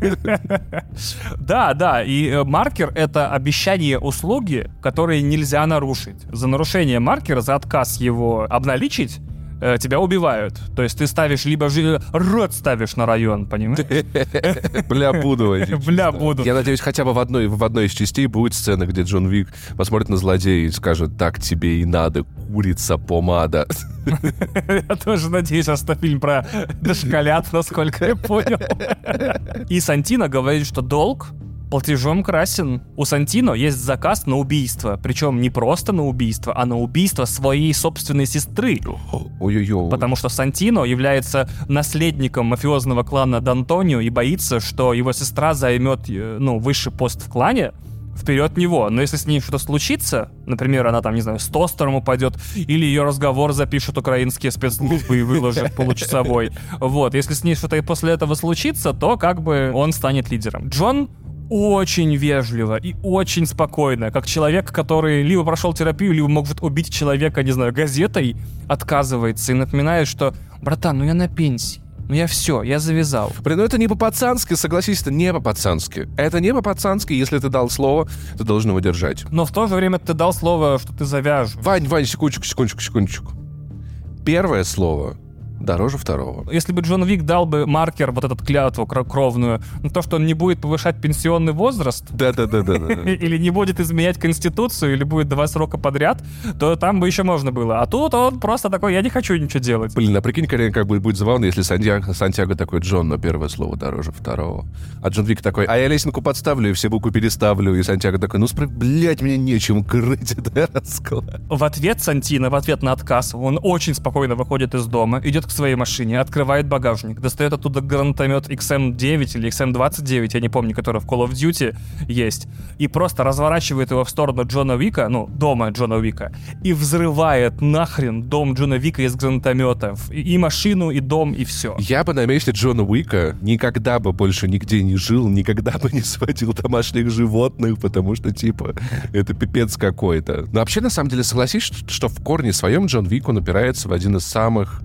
Да, да, и э, маркер — это обещание услуги, которые нельзя нарушить. За нарушение маркера, за отказ его обналичить, э, тебя убивают. То есть ты ставишь либо же рот ставишь на район, понимаешь? Бля, буду. Бля, буду. Я надеюсь, хотя бы в одной, в одной из частей будет сцена, где Джон Вик посмотрит на злодея и скажет, так тебе и надо, курица помада. Я тоже надеюсь, что фильм про дошколят, насколько я понял. И Сантино говорит, что долг платежом красен. У Сантино есть заказ на убийство. Причем не просто на убийство, а на убийство своей собственной сестры. Ой-ой-ой. Потому что Сантино является наследником мафиозного клана Д'Антонио и боится, что его сестра займет э, ну, высший пост в клане, вперед него. Но если с ней что-то случится, например, она там, не знаю, с тостером упадет, или ее разговор запишут украинские спецслужбы и выложат получасовой. Вот, если с ней что-то после этого случится, то как бы он станет лидером. Джон очень вежливо и очень спокойно, как человек, который либо прошел терапию, либо может убить человека, не знаю, газетой, отказывается и напоминает, что «Братан, ну я на пенсии, ну я все, я завязал. Блин, ну это не по-пацански, согласись, это не по-пацански. Это не по-пацански, если ты дал слово, ты должен его держать. Но в то же время ты дал слово, что ты завяжешь. Вань, Вань, секундочку, секундочку, секундочку. Первое слово дороже второго. Если бы Джон Вик дал бы маркер, вот этот клятву кровную, на то, что он не будет повышать пенсионный возраст, да-да-да, или не будет изменять конституцию, или будет два срока подряд, то там бы еще можно было. А тут он просто такой, я не хочу ничего делать. Блин, а прикинь, как будет, будет забавно, если Сантьяго, Сантьяго такой, Джон, но первое слово дороже второго. А Джон Вик такой, а я лесенку подставлю и все буквы переставлю. И Сантьяго такой, ну, справ... блядь, мне нечем крыть это расклад. В ответ Сантино, в ответ на отказ, он очень спокойно выходит из дома, идет к своей машине, открывает багажник, достает оттуда гранатомет XM9 или XM29, я не помню, который в Call of Duty есть, и просто разворачивает его в сторону Джона Вика, ну, дома Джона Вика, и взрывает нахрен дом Джона Вика из гранатомета. И машину, и дом, и все. Я бы на месте Джона Уика никогда бы больше нигде не жил, никогда бы не сводил домашних животных, потому что, типа, это пипец какой-то. Но вообще, на самом деле, согласись, что в корне своем Джон Вик, он опирается в один из самых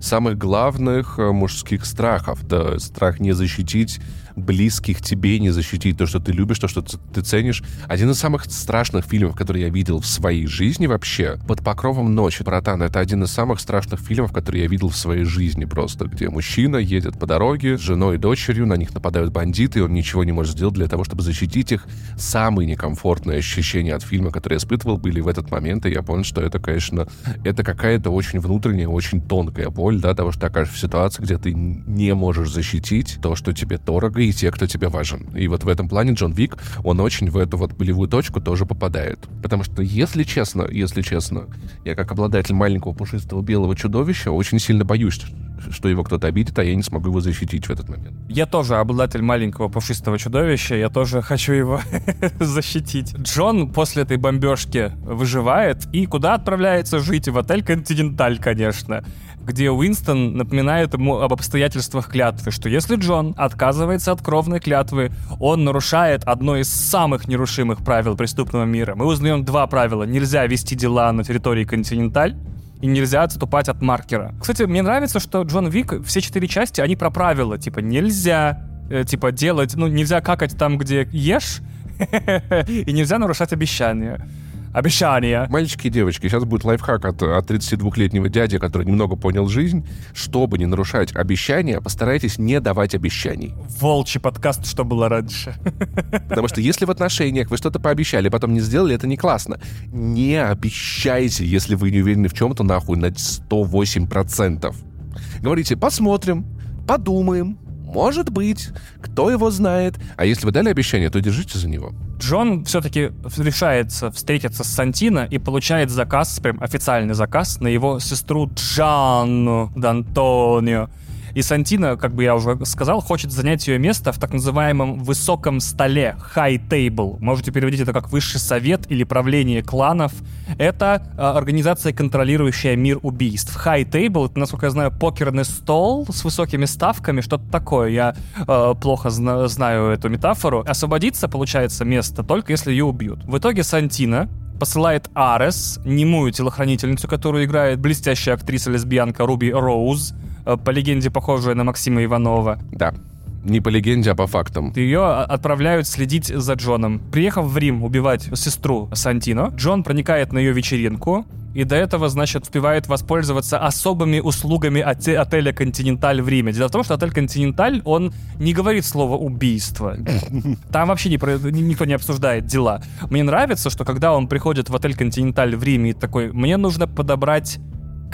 самых главных э, мужских страхов. Да, страх не защитить близких тебе не защитить то, что ты любишь, то, что ты ценишь. Один из самых страшных фильмов, которые я видел в своей жизни вообще, «Под покровом ночи», братан, это один из самых страшных фильмов, которые я видел в своей жизни просто, где мужчина едет по дороге с женой и дочерью, на них нападают бандиты, и он ничего не может сделать для того, чтобы защитить их. Самые некомфортные ощущения от фильма, которые я испытывал, были в этот момент, и я понял, что это, конечно, это какая-то очень внутренняя, очень тонкая боль, да, того, что ты окажешься в ситуации, где ты не можешь защитить то, что тебе дорого, и те, кто тебе важен. И вот в этом плане Джон Вик, он очень в эту вот болевую точку тоже попадает. Потому что, если честно, если честно, я как обладатель маленького пушистого белого чудовища очень сильно боюсь, что его кто-то обидит, а я не смогу его защитить в этот момент. Я тоже обладатель маленького пушистого чудовища, я тоже хочу его защитить. Джон после этой бомбежки выживает и куда отправляется жить? В отель «Континенталь», конечно где Уинстон напоминает ему об обстоятельствах клятвы, что если Джон отказывается от кровной клятвы, он нарушает одно из самых нерушимых правил преступного мира. Мы узнаем два правила. Нельзя вести дела на территории Континенталь, и нельзя отступать от маркера. Кстати, мне нравится, что Джон Вик, все четыре части, они про правила. Типа, нельзя, э, типа, делать, ну, нельзя какать там, где ешь, и нельзя нарушать обещания обещания. Мальчики и девочки, сейчас будет лайфхак от, от 32-летнего дяди, который немного понял жизнь. Чтобы не нарушать обещания, постарайтесь не давать обещаний. Волчий подкаст, что было раньше. Потому что если в отношениях вы что-то пообещали, потом не сделали, это не классно. Не обещайте, если вы не уверены в чем-то, нахуй, на 108%. Говорите, посмотрим, подумаем, может быть, кто его знает. А если вы дали обещание, то держите за него. Джон все-таки решается встретиться с Сантино и получает заказ, прям официальный заказ на его сестру Джанну Д'Антонио. И Сантина, как бы я уже сказал, хочет занять ее место в так называемом высоком столе, high table. Можете переводить это как высший совет или правление кланов. Это э, организация, контролирующая мир убийств. High table, это, насколько я знаю, покерный стол с высокими ставками, что-то такое. Я э, плохо зна- знаю эту метафору. Освободиться, получается, место только если ее убьют. В итоге Сантина посылает Арес, немую телохранительницу, которую играет блестящая актриса-лесбиянка Руби Роуз, по легенде похожая на Максима Иванова. Да. Не по легенде, а по фактам. Ее отправляют следить за Джоном. Приехав в Рим убивать сестру Сантино, Джон проникает на ее вечеринку, и до этого, значит, успевает воспользоваться особыми услугами от отеля «Континенталь» в Риме. Дело в том, что отель «Континенталь», он не говорит слово «убийство». Там вообще не, никто не обсуждает дела. Мне нравится, что когда он приходит в отель «Континенталь» в Риме и такой, мне нужно подобрать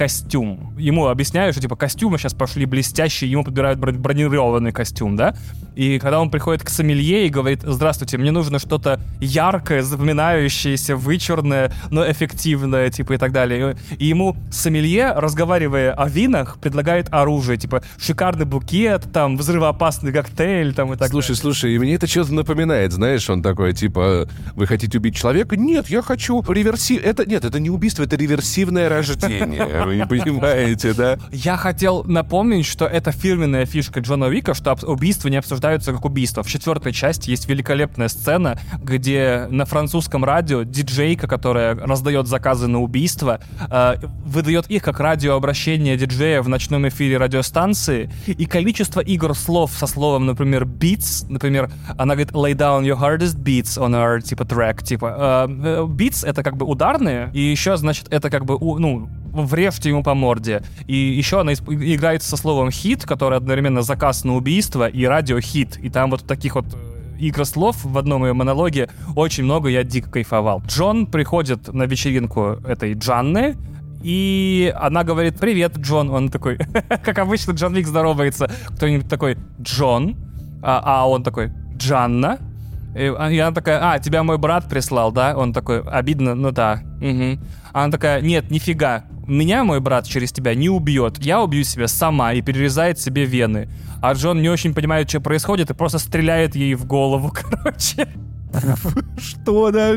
костюм. Ему объясняют, что типа костюмы сейчас пошли блестящие, ему подбирают бронированный костюм, да? И когда он приходит к сомелье и говорит, здравствуйте, мне нужно что-то яркое, запоминающееся, вычурное, но эффективное, типа и так далее. И ему сомелье, разговаривая о винах, предлагает оружие, типа шикарный букет, там, взрывоопасный коктейль, там и так слушай, далее. Слушай, слушай, мне это что-то напоминает, знаешь, он такой, типа, вы хотите убить человека? Нет, я хочу реверси... Это, нет, это не убийство, это реверсивное рождение вы не понимаете, да? Я хотел напомнить, что это фирменная фишка Джона Уика, что убийства не обсуждаются как убийства. В четвертой части есть великолепная сцена, где на французском радио диджейка, которая раздает заказы на убийство, э, выдает их как радиообращение диджея в ночном эфире радиостанции, и количество игр слов со словом, например, beats, например, она говорит lay down your hardest beats on our, типа, track, типа, э, э beats это как бы ударные, и еще, значит, это как бы, ну, врежьте ему по морде. И еще она играет со словом хит, который одновременно заказ на убийство и радиохит. И там вот таких вот э, игр слов в одном ее монологе очень много, я дико кайфовал. Джон приходит на вечеринку этой Джанны, и она говорит, привет, Джон. Он такой, как обычно, Джон Вик здоровается. Кто-нибудь такой, Джон? А, а он такой, Джанна? И она такая, а, тебя мой брат прислал, да? Он такой, обидно, ну да. Угу. Она такая, нет, нифига, меня мой брат через тебя не убьет, я убью себя сама и перерезает себе вены. А Джон не очень понимает, что происходит, и просто стреляет ей в голову, короче. Что, да?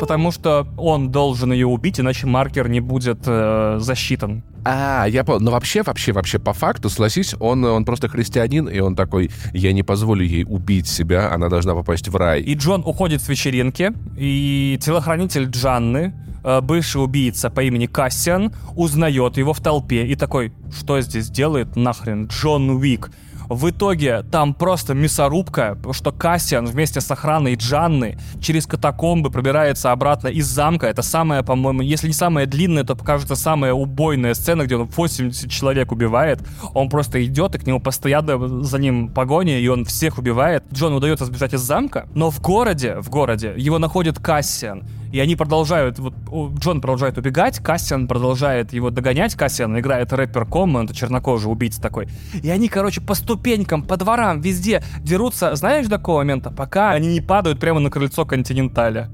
Потому что он должен ее убить, иначе маркер не будет э, засчитан. А, я понял. Но вообще, вообще, вообще, по факту, согласись, он, он просто христианин, и он такой, я не позволю ей убить себя, она должна попасть в рай. И Джон уходит с вечеринки, и телохранитель Джанны, бывший убийца по имени Кассиан, узнает его в толпе и такой, что здесь делает нахрен Джон Уик? В итоге там просто мясорубка, что Кассиан вместе с охраной Джанны через катакомбы пробирается обратно из замка. Это самая, по-моему, если не самая длинная, то покажется самая убойная сцена, где он 80 человек убивает. Он просто идет, и к нему постоянно за ним погоня, и он всех убивает. Джону удается сбежать из замка, но в городе, в городе его находит Кассиан. И они продолжают, вот Джон продолжает убегать, Кассиан продолжает его догонять. Кассиан играет рэпер Ком, это чернокожий убийца такой. И они, короче, по ступенькам, по дворам, везде дерутся, знаешь, до какого момента? Пока они не падают прямо на крыльцо Континенталя.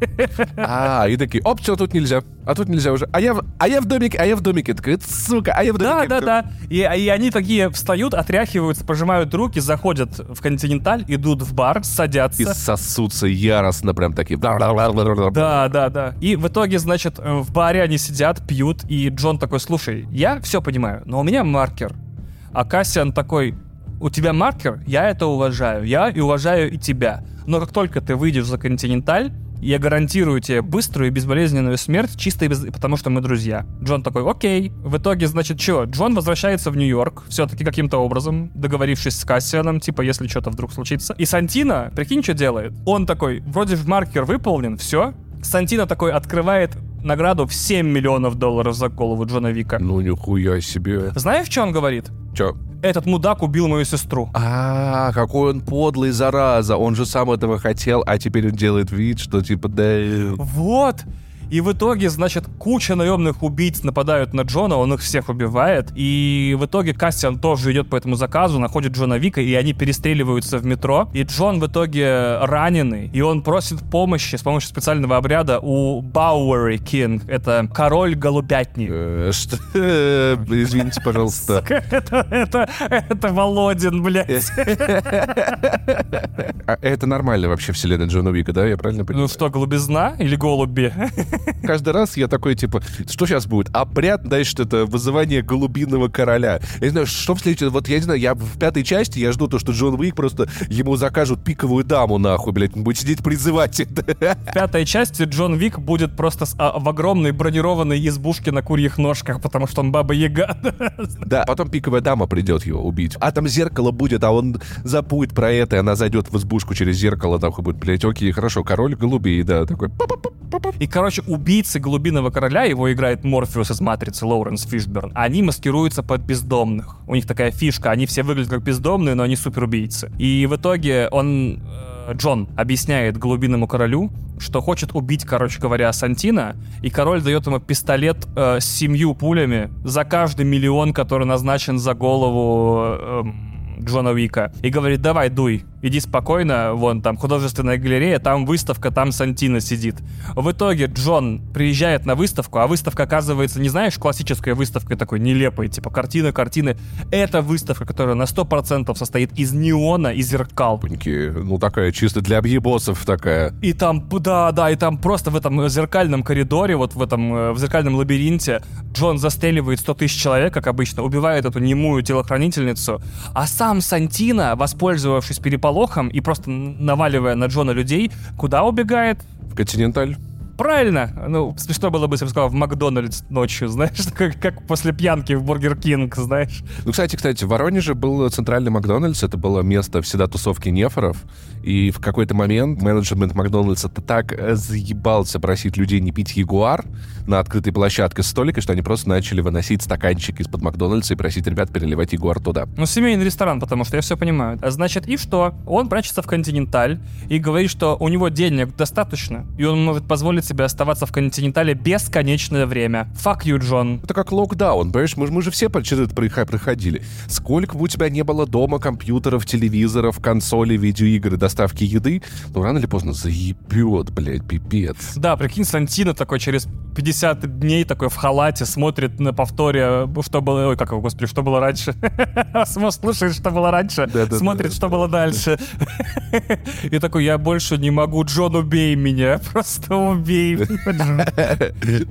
А, и такие, оп, что тут нельзя, а тут нельзя уже. А я, в, а я в домике, а я в домике. Такая, сука, а я в домике. Да, да, да. И, и они такие встают, отряхиваются, пожимают руки, заходят в Континенталь, идут в бар, садятся. И сосутся яростно, прям такие. Да, да, да. И в итоге, значит, в баре они сидят, пьют, и Джон такой, слушай, я все понимаю, но у меня маркер. А Кассиан такой, у тебя маркер, я это уважаю, я и уважаю и тебя. Но как только ты выйдешь за Континенталь, я гарантирую тебе быструю и безболезненную смерть, чисто и без... потому что мы друзья. Джон такой, окей. В итоге, значит, что? Джон возвращается в Нью-Йорк, все-таки каким-то образом, договорившись с Кассианом, типа, если что-то вдруг случится. И Сантина, прикинь, что делает? Он такой, вроде маркер выполнен, все. Сантина такой открывает награду в 7 миллионов долларов за голову Джона Вика. Ну, нихуя себе. Знаешь, что он говорит? Че? Этот мудак убил мою сестру. А, какой он подлый, зараза. Он же сам этого хотел, а теперь он делает вид, что типа да... Вот. И в итоге, значит, куча наемных убийц нападают на Джона, он их всех убивает. И в итоге Кассиан тоже идет по этому заказу, находит Джона Вика, и они перестреливаются в метро. И Джон в итоге раненый, и он просит помощи с помощью специального обряда у Бауэри Кинг. Это король голубятни. Э, Что? Э, Извините, пожалуйста. Это, это, это Володин, блядь. А это нормально вообще вселенная Джона Уика, да? Я правильно понимаю? Ну что, голубизна или голуби? Каждый раз я такой, типа, что сейчас будет? Обряд, значит, это вызывание голубиного короля. Я не знаю, что в следующем... Вот я не знаю, я в пятой части я жду то, что Джон Уик просто ему закажут пиковую даму, нахуй, блядь. Он будет сидеть призывать. В пятой части Джон Вик будет просто с- а, в огромной бронированной избушке на курьих ножках, потому что он баба Яга. Да, потом пиковая дама придет его убить. А там зеркало будет, а он забудет про это, и она зайдет в избушку через зеркало, там будет, блядь, окей, хорошо, король голубей, да, такой... И, короче, убийцы Голубиного Короля, его играет Морфеус из Матрицы, Лоуренс Фишберн, они маскируются под бездомных. У них такая фишка, они все выглядят как бездомные, но они суперубийцы. И в итоге он, э, Джон, объясняет Голубиному Королю, что хочет убить, короче говоря, Сантина, и король дает ему пистолет э, с семью пулями за каждый миллион, который назначен за голову эм, Джона Уика. И говорит, давай, дуй, иди спокойно, вон там художественная галерея, там выставка, там Сантина сидит. В итоге Джон приезжает на выставку, а выставка оказывается, не знаешь, классическая выставка такой нелепой, типа картины, картины. Это выставка, которая на 100% состоит из неона и зеркал. Опаньки, Ну, такая чисто для объебосов такая. И там, да, да, и там просто в этом зеркальном коридоре, вот в этом, э, в зеркальном лабиринте, Джон застреливает 100 тысяч человек, как обычно, убивает эту немую телохранительницу, а сам Сантина, воспользовавшись переполохом и просто наваливая на Джона людей, куда убегает? В Континенталь. Правильно. Ну, смешно было бы, если бы сказал, в Макдональдс ночью, знаешь, как, как после пьянки в Бургер Кинг, знаешь. Ну, кстати, кстати, в Воронеже был центральный Макдональдс, это было место всегда тусовки нефоров, и в какой-то момент менеджмент Макдональдса так э, заебался просить людей не пить Ягуар на открытой площадке с столика, что они просто начали выносить стаканчик из-под Макдональдса и просить ребят переливать Ягуар туда. Ну, семейный ресторан, потому что я все понимаю. А Значит, и что? Он прячется в Континенталь и говорит, что у него денег достаточно, и он может позволить себе оставаться в Континентале бесконечное время. Fuck you, Джон. Это как локдаун, понимаешь? Мы, мы же все через это проходили. Сколько бы у тебя не было дома компьютеров, телевизоров, консолей, видеоигр и доставки еды, ну рано или поздно заебет, блядь, пипец. Да, прикинь, Сантино такой через 50 дней такой в халате смотрит на повторе, что было, ой, как его, господи, что было раньше. Слушает, что было раньше, смотрит, что было дальше. И такой, я больше не могу, Джон, убей меня, просто убей.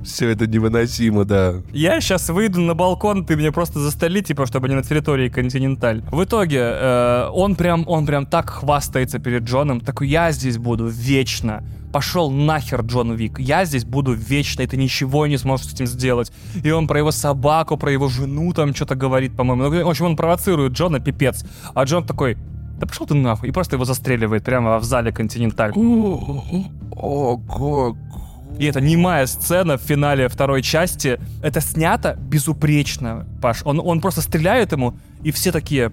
Все это невыносимо, да. Я сейчас выйду на балкон, ты меня просто застрели, типа, чтобы не на территории Континенталь. В итоге э, он прям, он прям так хвастается перед Джоном, такой, я здесь буду вечно. Пошел нахер, Джон Вик. Я здесь буду вечно, и ты ничего не сможешь с этим сделать. И он про его собаку, про его жену там что-то говорит, по-моему. Ну, в общем, он провоцирует Джона, пипец. А Джон такой, да пошел ты нахуй. И просто его застреливает прямо в зале Континенталь. Ого. И это немая сцена в финале второй части. Это снято безупречно, Паш. Он, он просто стреляет ему, и все такие...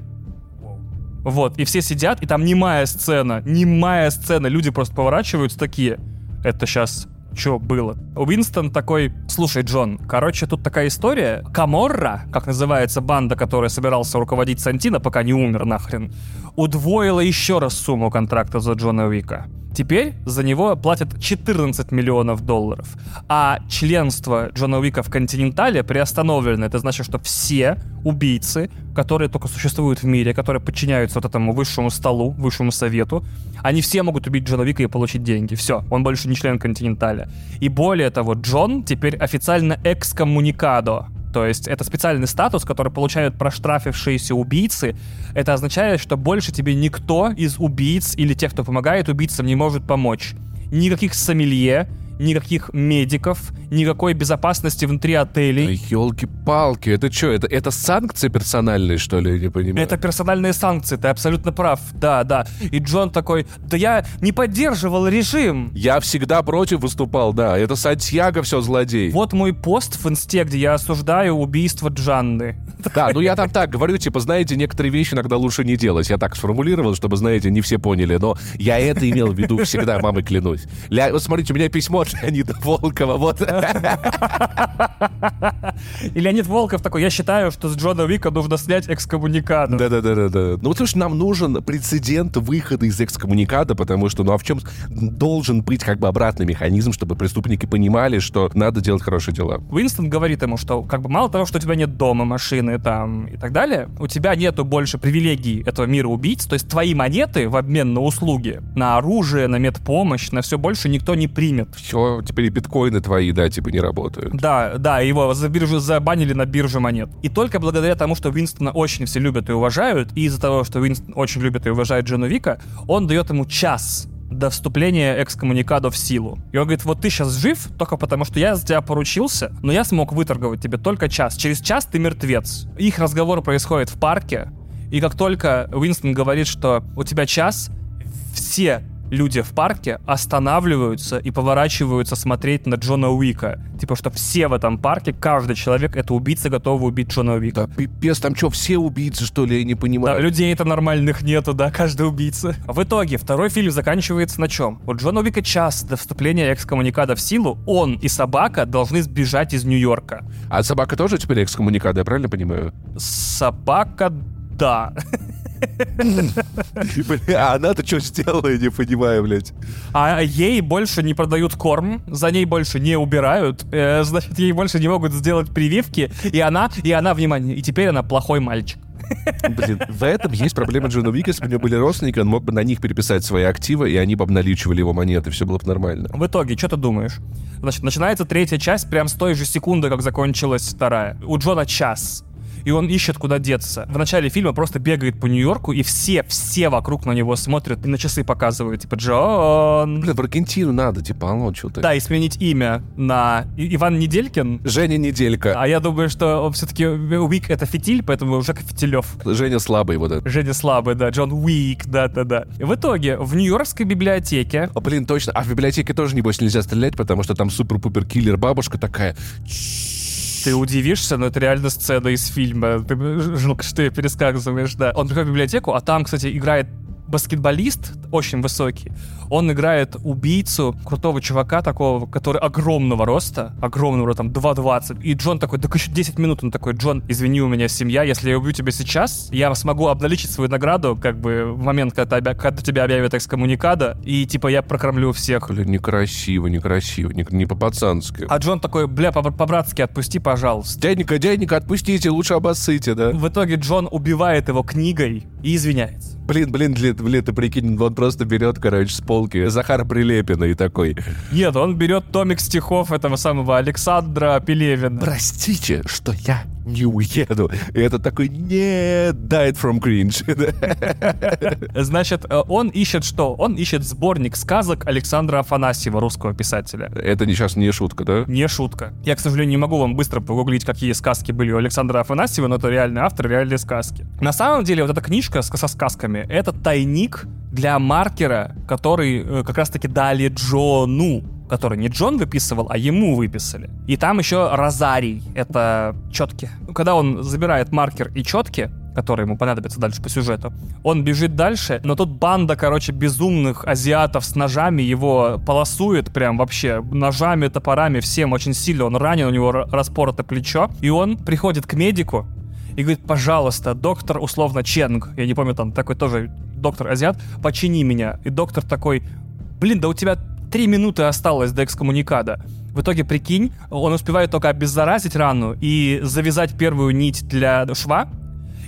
Вот, и все сидят, и там немая сцена, немая сцена. Люди просто поворачиваются такие. Это сейчас что было? Уинстон такой, слушай, Джон, короче, тут такая история. Каморра, как называется банда, которая собирался руководить Сантино, пока не умер нахрен, удвоила еще раз сумму контракта за Джона Уика. Теперь за него платят 14 миллионов долларов. А членство Джона Уика в Континентале приостановлено. Это значит, что все убийцы, которые только существуют в мире, которые подчиняются вот этому высшему столу, высшему совету, они все могут убить Джона Уика и получить деньги. Все, он больше не член Континенталя. И более того, Джон теперь официально экскоммуникадо. То есть это специальный статус, который получают проштрафившиеся убийцы. Это означает, что больше тебе никто из убийц или тех, кто помогает убийцам, не может помочь. Никаких сомелье, никаких медиков, никакой безопасности внутри отелей. Елки-палки, это что, это, это санкции персональные, что ли, я не понимаю? Это персональные санкции, ты абсолютно прав. Да, да. И Джон такой, да я не поддерживал режим. Я всегда против выступал, да. Это Сантьяго все злодей. Вот мой пост в инсте, где я осуждаю убийство Джанны. Да, ну я там так говорю, типа, знаете, некоторые вещи иногда лучше не делать. Я так сформулировал, чтобы, знаете, не все поняли, но я это имел в виду всегда, мамой клянусь. Ля... Вот смотрите, у меня письмо от Леонида Волкова, вот. И Леонид Волков такой, я считаю, что с Джона Уика нужно снять экскоммуникаду. Да-да-да-да. Ну, потому что нам нужен прецедент выхода из экскоммуникада, потому что, ну, а в чем должен быть как бы обратный механизм, чтобы преступники понимали, что надо делать хорошие дела? Уинстон говорит ему, что как бы мало того, что у тебя нет дома, машины там и так далее, у тебя нету больше привилегий этого мира убийц, то есть твои монеты в обмен на услуги, на оружие, на медпомощь, на все больше никто не примет. Все, теперь и биткоины твои, да, типа не работают. Да, да, его за биржу забанили на бирже монет. И только благодаря тому, что Уинстона очень все любят и уважают, и из-за того, что Уинстон очень любит и уважает Джона Вика, он дает ему час до вступления экскоммуникадо в силу. И он говорит, вот ты сейчас жив только потому, что я за тебя поручился, но я смог выторговать тебе только час. Через час ты мертвец. Их разговор происходит в парке, и как только Уинстон говорит, что у тебя час, все люди в парке останавливаются и поворачиваются смотреть на Джона Уика. Типа, что все в этом парке, каждый человек — это убийца, готовый убить Джона Уика. Да пипец, там что, все убийцы, что ли? Я не понимаю. Да, людей это нормальных нету, да, каждый убийца. В итоге, второй фильм заканчивается на чем? У Джона Уика час до вступления экскоммуникада в силу, он и собака должны сбежать из Нью-Йорка. А собака тоже теперь экскоммуникада, я правильно понимаю? Собака, да. А она-то что сделала, я не понимаю, блядь. А ей больше не продают корм, за ней больше не убирают, э, значит, ей больше не могут сделать прививки, и она, и она, внимание, и теперь она плохой мальчик. Блин, в этом есть проблема Джона Уика. Если бы у него были родственники, он мог бы на них переписать свои активы, и они бы обналичивали его монеты, все было бы нормально. В итоге, что ты думаешь? Значит, начинается третья часть прям с той же секунды, как закончилась вторая. У Джона час и он ищет, куда деться. В начале фильма просто бегает по Нью-Йорку, и все, все вокруг на него смотрят и на часы показывают, типа, Джон. Блин, в Аргентину надо, типа, алло, что ты? Да, и сменить имя на И- Иван Неделькин. Женя Неделька. А я думаю, что все-таки Уик это фитиль, поэтому уже Фитилев. Женя слабый вот этот. Женя слабый, да, Джон Уик, да-да-да. В итоге в Нью-Йоркской библиотеке А, блин, точно. А в библиотеке тоже, небось, нельзя стрелять, потому что там супер-пупер-киллер бабушка такая. Ты удивишься, но это реально сцена из фильма. Ты жалко, что ты пересказываешь, да. Он приходит в библиотеку, а там, кстати, играет баскетболист, очень высокий, он играет убийцу крутого чувака такого, который огромного роста, огромного, там, 2,20. И Джон такой, так еще 10 минут. Он такой, Джон, извини, у меня семья, если я убью тебя сейчас, я смогу обналичить свою награду, как бы, в момент, когда, тебя- когда тебя объявят экскоммуникада, и, типа, я прокормлю всех. Блин, некрасиво, некрасиво, не, не по-пацански. А Джон такой, бля, по- по-братски отпусти, пожалуйста. Дяденька, дяденька, отпустите, лучше обоссыте, да? В итоге Джон убивает его книгой и извиняется. Блин, блин, блин, блин, ты прикинь, он просто берет, короче, с полки Захара Прилепина и такой, Нет, он берет томик стихов этого самого Александра Пелевина. простите, что я не уеду. И это такой, нет, died from cringe. Значит, э, он ищет что? Он ищет сборник сказок Александра Афанасьева, русского писателя. Это не сейчас не шутка, да? Не шутка. Я, к сожалению, не могу вам быстро погуглить, какие сказки были у Александра Афанасьева, но это реальный автор, реальные сказки. На самом деле, вот эта книжка со сказками — это тайник для маркера, который э, как раз-таки дали Джону который не Джон выписывал, а ему выписали. И там еще Розарий, это четки. Когда он забирает маркер и четки, которые ему понадобятся дальше по сюжету. Он бежит дальше, но тут банда, короче, безумных азиатов с ножами его полосует прям вообще ножами, топорами, всем очень сильно. Он ранен, у него распорото плечо. И он приходит к медику и говорит, пожалуйста, доктор условно Ченг, я не помню, там такой тоже доктор азиат, почини меня. И доктор такой, блин, да у тебя три минуты осталось до экскоммуникада. В итоге, прикинь, он успевает только обеззаразить рану и завязать первую нить для шва,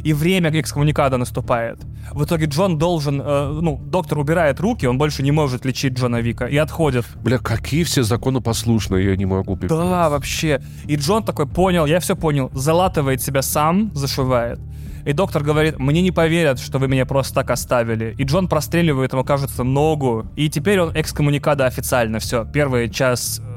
и время экскоммуникада наступает. В итоге Джон должен, э, ну, доктор убирает руки, он больше не может лечить Джона Вика и отходит. Бля, какие все законопослушные, я не могу. пипец. Да, вообще. И Джон такой понял, я все понял, залатывает себя сам, зашивает. И доктор говорит, мне не поверят, что вы меня просто так оставили. И Джон простреливает ему, кажется, ногу. И теперь он экскоммуникада официально. Все, первый час э,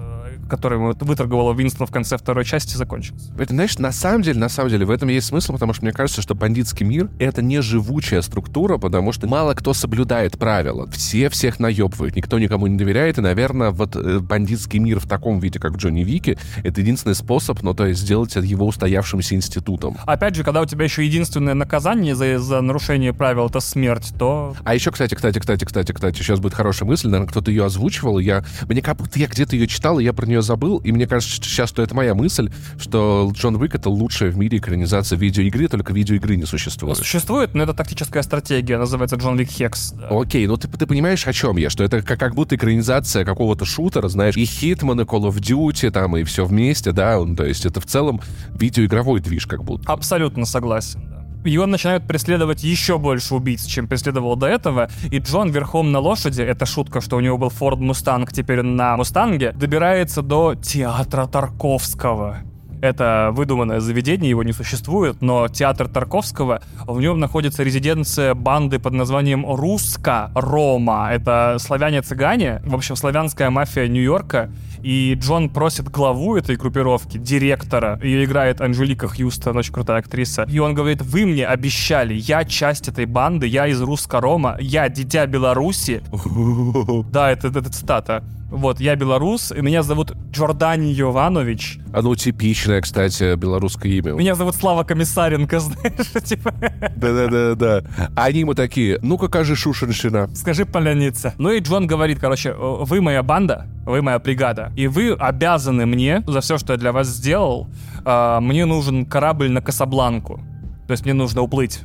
который выторговал Винстон в конце второй части, закончился. Это, знаешь, на самом деле, на самом деле, в этом есть смысл, потому что мне кажется, что бандитский мир — это не живучая структура, потому что мало кто соблюдает правила. Все всех наебывают, никто никому не доверяет, и, наверное, вот э, бандитский мир в таком виде, как Джонни Вики, это единственный способ, ну, то есть сделать его устоявшимся институтом. Опять же, когда у тебя еще единственное наказание за, за нарушение правил — это смерть, то... А еще, кстати, кстати, кстати, кстати, кстати, сейчас будет хорошая мысль, наверное, кто-то ее озвучивал, я... Мне как будто я где-то ее читал, и я про нее забыл, и мне кажется, что сейчас, что это моя мысль, что Джон Уик — это лучшая в мире экранизация видеоигры, только видеоигры не существует. Существует, но это тактическая стратегия, называется Джон Уик Хекс. Да. Окей, ну ты, ты понимаешь, о чем я? Что это как, как будто экранизация какого-то шутера, знаешь, и Hitman, и Call of Duty, там, и все вместе, да, он, то есть это в целом видеоигровой движ как будто. Абсолютно согласен, да и он начинает преследовать еще больше убийц, чем преследовал до этого. И Джон верхом на лошади, это шутка, что у него был Форд Мустанг, теперь на Мустанге, добирается до театра Тарковского. Это выдуманное заведение, его не существует, но театр Тарковского, в нем находится резиденция банды под названием Руска-Рома. Это славяне-цыгане, в общем, славянская мафия Нью-Йорка. И Джон просит главу этой группировки, директора, ее играет Анжелика Хьюстон, очень крутая актриса. И он говорит, вы мне обещали, я часть этой банды, я из Руска-Рома, я дитя Беларуси. Да, это, это цитата. Вот, я белорус, и меня зовут Джордани Йованович. Ну, типичное, кстати, белорусское имя. Меня зовут Слава Комиссаренко, знаешь, типа. Да-да-да-да. Они ему такие, ну-ка, кажи Шушеншина. Скажи поляница. Ну и Джон говорит, короче, вы моя банда, вы моя бригада, и вы обязаны мне за все, что я для вас сделал, а, мне нужен корабль на Касабланку. То есть мне нужно уплыть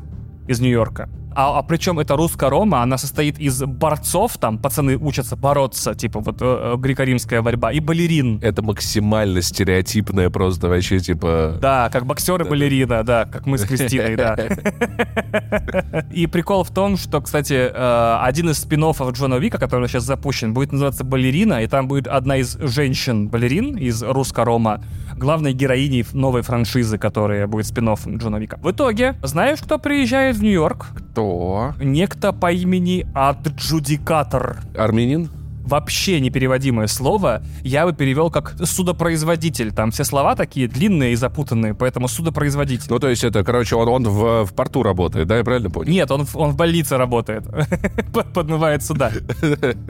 из Нью-Йорка. А, а причем это русская Рома, она состоит из борцов, там пацаны учатся бороться, типа вот э, э, греко-римская борьба, и балерин. Это максимально стереотипное просто вообще, типа... Да, как боксеры балерина, да, как мы с Кристиной, да. И прикол в том, что, кстати, э, один из спин Джона Вика, который сейчас запущен, будет называться «Балерина», и там будет одна из женщин-балерин из русско-рома, главной героиней новой франшизы, которая будет спин Джона Вика. В итоге, знаешь, кто приезжает в Нью-Йорк? Кто? Кто? Некто по имени Аджудикатор. Армянин? Вообще непереводимое слово, я бы перевел как судопроизводитель. Там все слова такие длинные и запутанные, поэтому судопроизводитель. Ну, то есть это, короче, он, он в, в порту работает, да, я правильно понял? Нет, он, он в больнице работает. Подмывает сюда.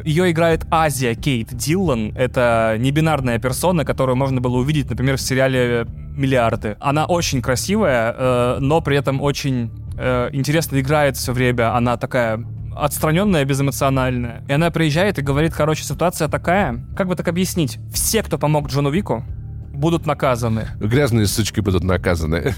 Ее играет Азия Кейт Диллан. Это небинарная персона, которую можно было увидеть, например, в сериале «Миллиарды». Она очень красивая, э, но при этом очень э, интересно играет все время. Она такая отстраненная, безэмоциональная. И она приезжает и говорит, короче, ситуация такая. Как бы так объяснить? Все, кто помог Джону Вику, будут наказаны. Грязные сучки будут наказаны.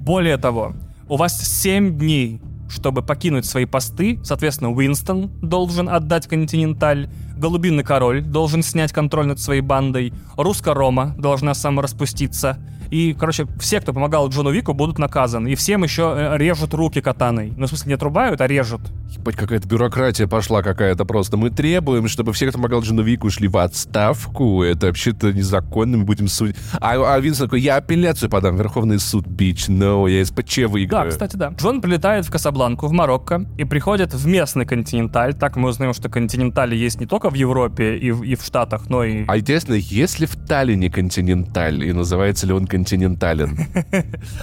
Более того, у вас 7 дней, чтобы покинуть свои посты. Соответственно, Уинстон должен отдать Континенталь. Голубиный король должен снять контроль над своей бандой. Русско-Рома должна самораспуститься. И, короче, все, кто помогал Джону Вику, будут наказаны. И всем еще э, режут руки катаной. Ну, в смысле, не отрубают, а режут. Ебать, какая-то бюрократия пошла какая-то просто. Мы требуем, чтобы все, кто помогал Джону Вику, шли в отставку. Это вообще-то незаконно, мы будем судить. А, а Винсон такой, я апелляцию подам, Верховный суд, бич, но я СПЧ выиграю. Да, кстати, да. Джон прилетает в Касабланку, в Марокко, и приходит в местный континенталь. Так мы узнаем, что континентали есть не только в Европе и в, и в Штатах, но и... А интересно, есть ли в Таллине континенталь, и называется ли он континентален.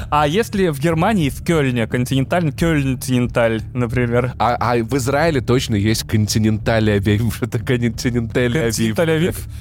А если в Германии, в Кёльне, континенталь, например? А, а в Израиле точно есть континенталь Авив. Это континенталь Авив.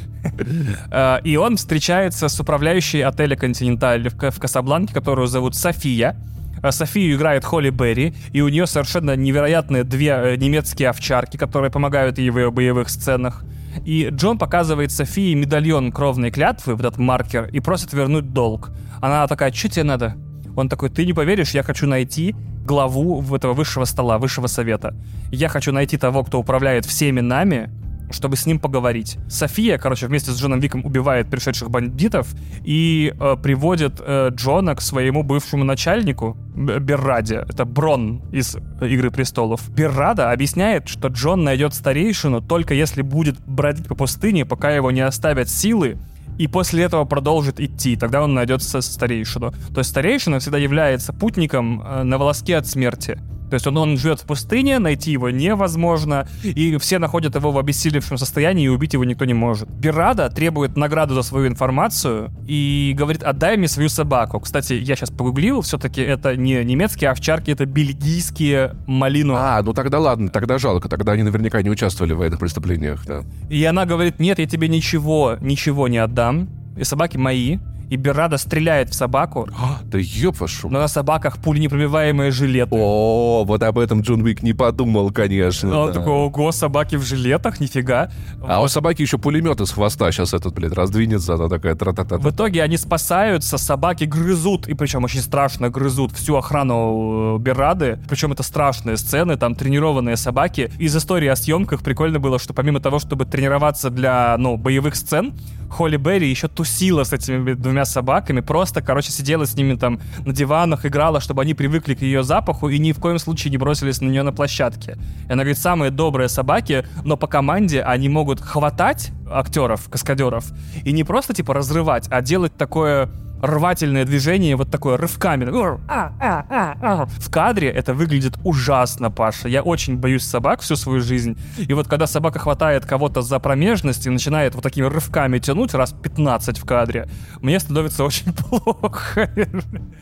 А, и он встречается с управляющей отеля «Континенталь» в Касабланке, которую зовут София. А, Софию играет Холли Берри, и у нее совершенно невероятные две э, немецкие овчарки, которые помогают ей в ее боевых сценах. И Джон показывает Софии медальон кровной клятвы, вот этот маркер, и просит вернуть долг. Она такая, что тебе надо? Он такой, ты не поверишь, я хочу найти главу этого высшего стола, высшего совета. Я хочу найти того, кто управляет всеми нами, чтобы с ним поговорить. София, короче, вместе с Джоном Виком убивает пришедших бандитов и э, приводит э, Джона к своему бывшему начальнику Берраде. Это Брон из «Игры престолов». Беррада объясняет, что Джон найдет старейшину только если будет бродить по пустыне, пока его не оставят силы, и после этого продолжит идти, тогда он найдет старейшину. То есть старейшина всегда является путником э, на волоске от смерти. То есть он, он живет в пустыне, найти его невозможно, и все находят его в обессилевшем состоянии, и убить его никто не может. Бирада требует награду за свою информацию и говорит, отдай мне свою собаку. Кстати, я сейчас погуглил, все-таки это не немецкие овчарки, это бельгийские малину. А, ну тогда ладно, тогда жалко, тогда они наверняка не участвовали в этих преступлениях, да. И она говорит, нет, я тебе ничего, ничего не отдам, и собаки мои, и Беррада стреляет в собаку. А, да ёб вашу. Но на собаках пуленепробиваемые жилеты. О, вот об этом Джон Уик не подумал, конечно. Он да. такой, ого, собаки в жилетах, нифига. А у собаки еще пулемет из хвоста сейчас этот, блядь, раздвинется, она такая тра та та В итоге они спасаются, собаки грызут, и причем очень страшно грызут всю охрану э, Беррады. Причем это страшные сцены, там тренированные собаки. Из истории о съемках прикольно было, что помимо того, чтобы тренироваться для, ну, боевых сцен, Холли Берри еще тусила с этими двумя собаками, просто, короче, сидела с ними там на диванах, играла, чтобы они привыкли к ее запаху и ни в коем случае не бросились на нее на площадке. И она говорит, самые добрые собаки, но по команде они могут хватать актеров, каскадеров, и не просто, типа, разрывать, а делать такое рвательное движение, вот такое рывками. А, а, а, в кадре это выглядит ужасно, Паша. Я очень боюсь собак всю свою жизнь. И вот когда собака хватает кого-то за промежность и начинает вот такими рывками тянуть раз 15 в кадре, мне становится очень плохо.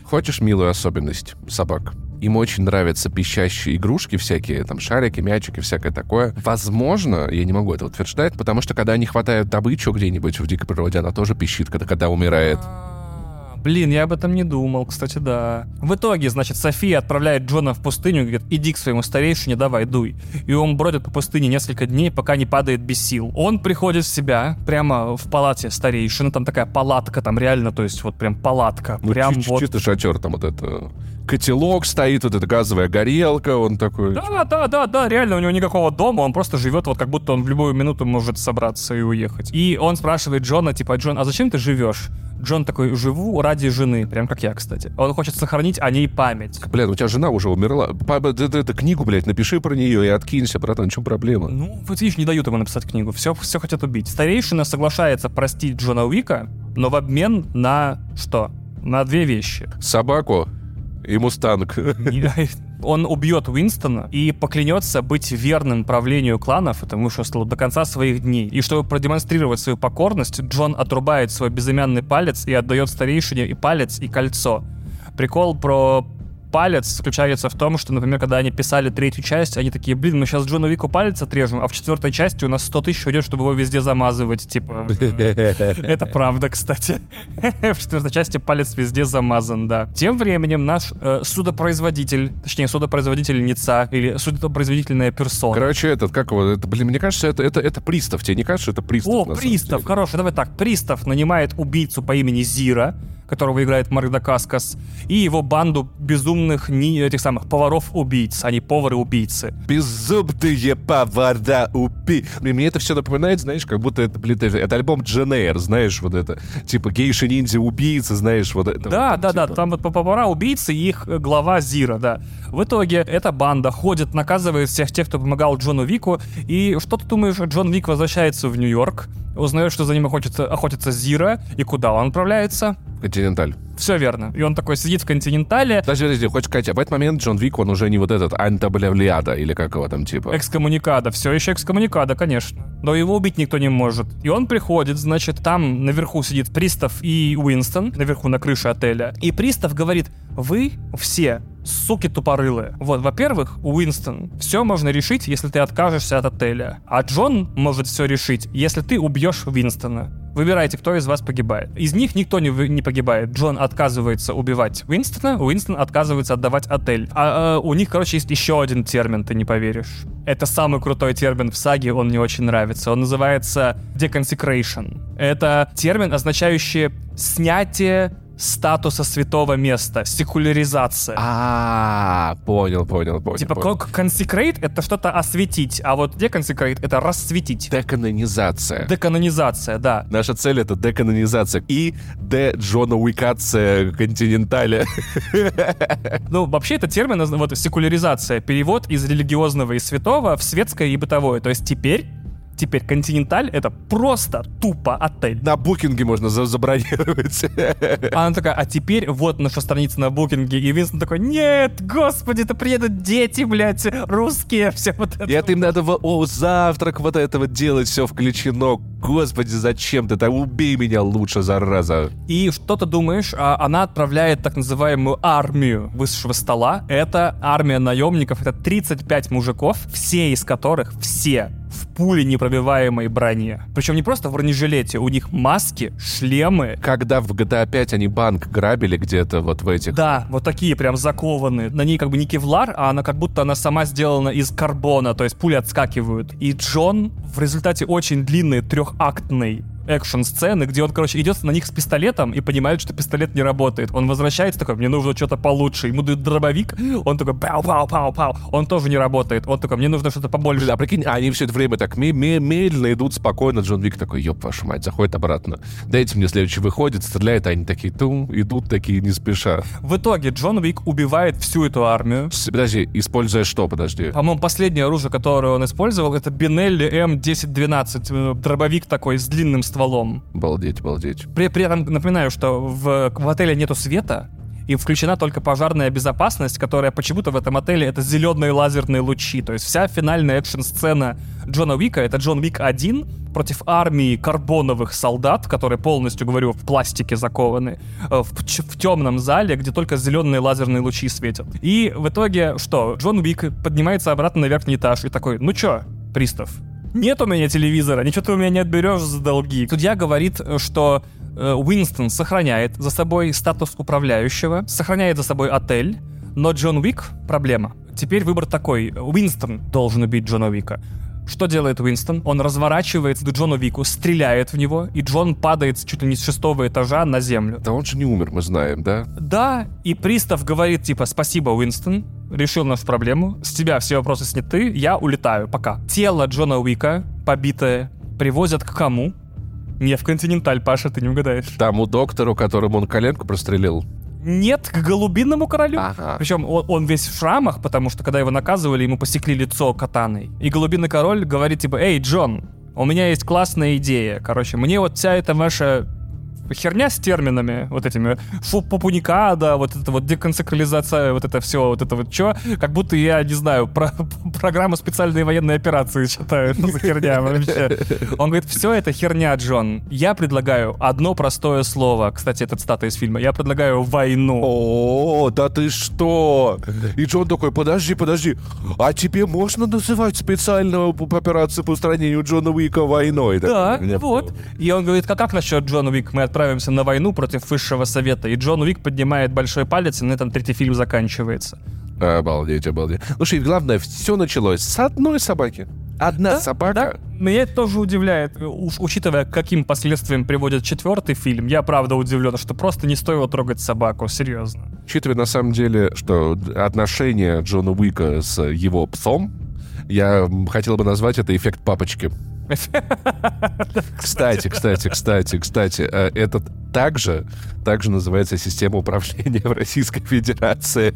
Хочешь милую особенность собак? Им очень нравятся пищащие игрушки всякие, там шарики, мячики, всякое такое. Возможно, я не могу это утверждать, потому что когда они хватают добычу где-нибудь в дикой природе, она тоже пищит, когда, когда умирает. Блин, я об этом не думал, кстати, да. В итоге, значит, София отправляет Джона в пустыню и говорит, иди к своему старейшине, давай, дуй. И он бродит по пустыне несколько дней, пока не падает без сил. Он приходит в себя прямо в палате старейшины, там такая палатка, там реально, то есть вот прям палатка. Ну, прям чисто, вот... чисто шатер, там вот это котелок стоит, вот эта газовая горелка, он такой... Да, да, да, да, реально, у него никакого дома, он просто живет вот как будто он в любую минуту может собраться и уехать. И он спрашивает Джона, типа, Джон, а зачем ты живешь? Джон такой, живу ради жены, прям как я, кстати. Он хочет сохранить о ней память. Блядь, у тебя жена уже умерла. Папа, ты, ты, ты книгу, блядь, напиши про нее и откинься, братан, в чем проблема? Ну, вот видишь, не дают ему написать книгу, все, все хотят убить. Старейшина соглашается простить Джона Уика, но в обмен на что? На две вещи. Собаку и мустанг. Он убьет Уинстона и поклянется быть верным правлению кланов, потому что до конца своих дней. И чтобы продемонстрировать свою покорность, Джон отрубает свой безымянный палец и отдает старейшине и палец, и кольцо. Прикол про палец заключается в том, что, например, когда они писали третью часть, они такие, блин, мы сейчас Джону Вику палец отрежем, а в четвертой части у нас 100 тысяч уйдет, чтобы его везде замазывать, типа. Это правда, кстати. В четвертой части палец везде замазан, да. Тем временем наш э, судопроизводитель, точнее, судопроизводительница или судопроизводительная персона. Короче, этот, как его, это, блин, мне кажется, это, это, это пристав. Тебе не кажется, это пристав? О, пристав, хороший, давай так. Пристав нанимает убийцу по имени Зира, которого играет Марк Дакаскас, и его банду безумных ни, этих самых поваров-убийц, они повары-убийцы. Безумные повара-убийцы. Мне это все напоминает, знаешь, как будто это, блин, это, это альбом Дженейр, знаешь, вот это, типа гейши-ниндзя-убийцы, знаешь, вот это. Да, вот, да, типа. да, там вот повара-убийцы и их глава Зира, да. В итоге эта банда ходит, наказывает всех тех, кто помогал Джону Вику, и что ты думаешь, Джон Вик возвращается в Нью-Йорк, узнает, что за ним охотится, охотится Зира, и куда он отправляется? Континенталь. Все верно. И он такой сидит в Континентале. Подожди, подожди, хочешь сказать, а в этот момент Джон Вик, он уже не вот этот антаблявлиада, или как его там типа? Экскоммуникада. Все еще экскоммуникада, конечно. Но его убить никто не может. И он приходит, значит, там наверху сидит Пристав и Уинстон, наверху на крыше отеля. И Пристав говорит, вы все суки тупорылые. Вот, во-первых, Уинстон, все можно решить, если ты откажешься от отеля. А Джон может все решить, если ты убьешь Уинстона. Выбирайте, кто из вас погибает. Из них никто не, не погибает. Джон отказывается убивать Уинстона, Уинстон отказывается отдавать отель. А, а у них, короче, есть еще один термин, ты не поверишь. Это самый крутой термин в саге, он мне очень нравится. Он называется deconsecration. Это термин, означающий снятие статуса святого места, секуляризация. А, понял, понял, понял. Типа понял. consecrate — это что-то осветить, а вот deconsecrate — это рассветить. Деканонизация. Деканонизация, да. Наша цель — это деканонизация. И де Джона Уикация континенталя. Ну, вообще, это термин, вот секуляризация, перевод из религиозного и святого в светское и бытовое. То есть теперь Теперь Континенталь — это просто тупо отель. На букинге можно за- забронировать. А она такая, а теперь вот наша страница на букинге. И Винстон такой, нет, господи, это приедут дети, блядь, русские, все вот это. И это им надо, о, завтрак вот это вот делать, все включено. Господи, зачем ты? Да убей меня лучше, зараза. И что ты думаешь? А, Она отправляет так называемую армию высшего стола. Это армия наемников, это 35 мужиков, все из которых, все в пуле непробиваемой броне. Причем не просто в бронежилете, у них маски, шлемы. Когда в GTA 5 они банк грабили где-то вот в этих... Да, вот такие прям закованные. На ней как бы не кевлар, а она как будто она сама сделана из карбона, то есть пули отскакивают. И Джон в результате очень длинной трехактной экшн-сцены, где он, короче, идет на них с пистолетом и понимает, что пистолет не работает. Он возвращается такой, мне нужно что-то получше. Ему дают дробовик, он такой, пау-пау-пау-пау. Он тоже не работает. Он такой, мне нужно что-то побольше. А прикинь, они все это время так ме- ме- медленно идут спокойно. Джон Вик такой, ёб вашу мать, заходит обратно. Дайте мне следующий выходит, стреляет, а они такие, тум, идут такие не спеша. В итоге Джон Уик убивает всю эту армию. Подожди, используя что, подожди? По-моему, последнее оружие, которое он использовал, это Бинелли М1012. э, Дробовик такой с длинным стволом. Балдеть, балдеть. При, при этом напоминаю, что в, в отеле нету света, и включена только пожарная безопасность, которая почему-то в этом отеле это зеленые лазерные лучи. То есть вся финальная экшн-сцена Джона Уика это Джон Уик 1 против армии карбоновых солдат, которые полностью, говорю, в пластике закованы, э, в, в темном зале, где только зеленые лазерные лучи светят. И в итоге что? Джон Уик поднимается обратно на верхний этаж и такой, ну чё, пристав, нет у меня телевизора, ничего ты у меня не отберешь за долги. Судья говорит, э, что э, Уинстон сохраняет за собой статус управляющего, сохраняет за собой отель, но Джон Уик — проблема. Теперь выбор такой. Уинстон должен убить Джона Уика. Что делает Уинстон? Он разворачивается к Джону Вику, стреляет в него, и Джон падает чуть ли не с шестого этажа на землю. Да он же не умер, мы знаем, да? Да, и пристав говорит, типа, спасибо, Уинстон, решил нашу проблему, с тебя все вопросы сняты, я улетаю, пока. Тело Джона Уика, побитое, привозят к кому? Не в Континенталь, Паша, ты не угадаешь. Тому доктору, которому он коленку прострелил. Нет, к голубинному королю. Ага. Причем он, он весь в шрамах, потому что когда его наказывали, ему посекли лицо катаной. И голубиный король говорит типа, эй, Джон, у меня есть классная идея. Короче, мне вот вся эта ваша херня с терминами, вот этими, фу, вот это вот деконсакрализация, вот это все, вот это вот что, как будто я, не знаю, про, программу специальной военной операции читаю, что за херня вообще. Он говорит, все это херня, Джон. Я предлагаю одно простое слово, кстати, это цитата из фильма, я предлагаю войну. О, да ты что? И Джон такой, подожди, подожди, а тебе можно называть специальную операцию по устранению Джона Уика войной? Да, вот. И он говорит, как, как насчет Джон Уик? Мы отправимся на войну против высшего совета. И Джон Уик поднимает большой палец, и на этом третий фильм заканчивается. Обалдеть, обалдеть. Слушай, главное, все началось с одной собаки. Одна собака. Да, меня это тоже удивляет. Уж учитывая, к каким последствиям приводит четвертый фильм, я правда удивлен, что просто не стоило трогать собаку, серьезно. Учитывая на самом деле, что отношение Джона Уика с его псом, я хотел бы назвать это эффект папочки. Кстати, кстати, кстати, кстати, э, это также, также называется система управления в Российской Федерации.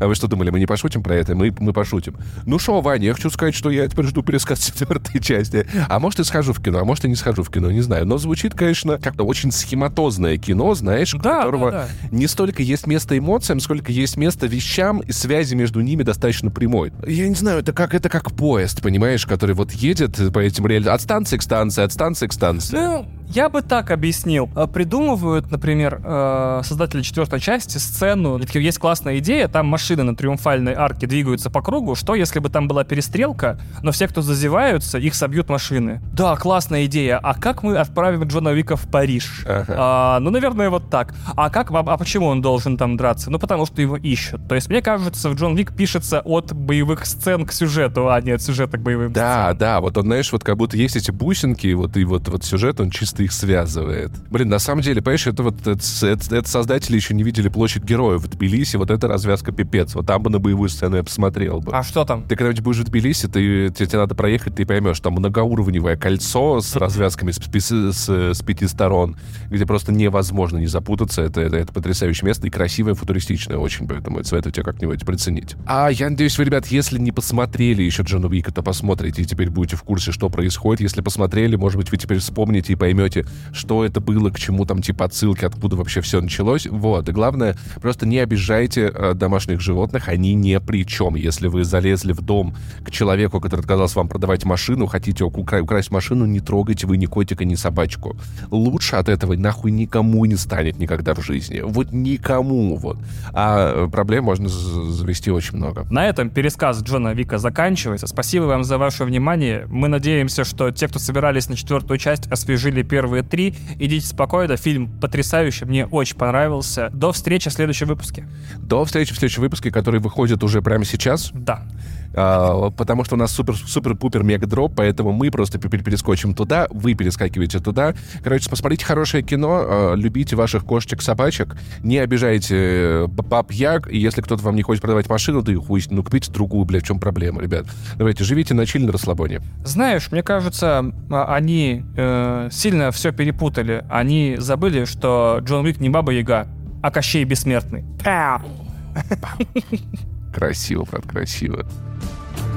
А вы что думали, мы не пошутим про это? Мы, мы пошутим. Ну шо, Ваня, я хочу сказать, что я теперь жду пересказ четвертой части. А может и схожу в кино, а может и не схожу в кино, не знаю. Но звучит, конечно, как-то очень схематозное кино, знаешь, у Да, которого да, не столько есть место эмоциям, сколько есть место вещам, и связи между ними достаточно прямой. Я не знаю, это как, это как поезд, понимаешь, который вот едет по этим рельсам от станции к станции, от станции к станции. Ну, я бы так объяснил. Э, Придумывают, например, э, создатели четвертой части сцену. Есть классная идея, там машины на триумфальной арке двигаются по кругу. Что, если бы там была перестрелка, но все, кто зазеваются, их собьют машины? Да, классная идея. А как мы отправим Джона Вика в Париж? Ага. А, ну, наверное, вот так. А как, а, а почему он должен там драться? Ну, потому что его ищут. То есть, мне кажется, в Джон Вик пишется от боевых сцен к сюжету, а не от сюжета к боевым Да, да, вот он, знаешь, вот как будто есть эти бусинки, вот и вот, вот сюжет, он чисто что-то их связывает. Блин, на самом деле, понимаешь, это вот это, это, это создатели еще не видели площадь героев в Тбилиси, вот это развязка пипец. Вот там бы на боевую сцену я посмотрел бы. А что там? Ты когда-нибудь будешь в Тбилиси, ты, тебе, тебе надо проехать, ты поймешь, там многоуровневое кольцо с развязками с, с, с, с пяти сторон, где просто невозможно не запутаться. Это, это, это потрясающее место и красивое, футуристичное очень, поэтому советую тебе как-нибудь приценить. А я надеюсь, вы, ребят, если не посмотрели еще Джона Уика, то посмотрите и теперь будете в курсе, что происходит. Если посмотрели, может быть, вы теперь вспомните и поймете, что это было, к чему там типа отсылки, откуда вообще все началось. Вот. И главное, просто не обижайте э, домашних животных, они ни при чем. Если вы залезли в дом к человеку, который отказался вам продавать машину, хотите укра- украсть машину, не трогайте вы ни котика, ни собачку. Лучше от этого нахуй никому не станет никогда в жизни. Вот никому. Вот. А э, проблем можно завести очень много. На этом пересказ Джона Вика заканчивается. Спасибо вам за ваше внимание. Мы надеемся, что те, кто собирались на четвертую часть, освежили первые три. Идите спокойно. Фильм потрясающий. Мне очень понравился. До встречи в следующем выпуске. До встречи в следующем выпуске, который выходит уже прямо сейчас. Да. А, потому что у нас супер-супер мега дроп, поэтому мы просто перескочим туда, вы перескакиваете туда. Короче, посмотрите хорошее кино, а, любите ваших кошечек, собачек, не обижайте э, баб як, и если кто-то вам не хочет продавать машину, да и хуй, ну купите другую, блядь, в чем проблема, ребят. Давайте, живите на чили, на расслабоне. Знаешь, мне кажется, а, они э, сильно все перепутали. Они забыли, что Джон Уик не Баба Яга, а Кощей Бессмертный. Красиво, брат, красиво.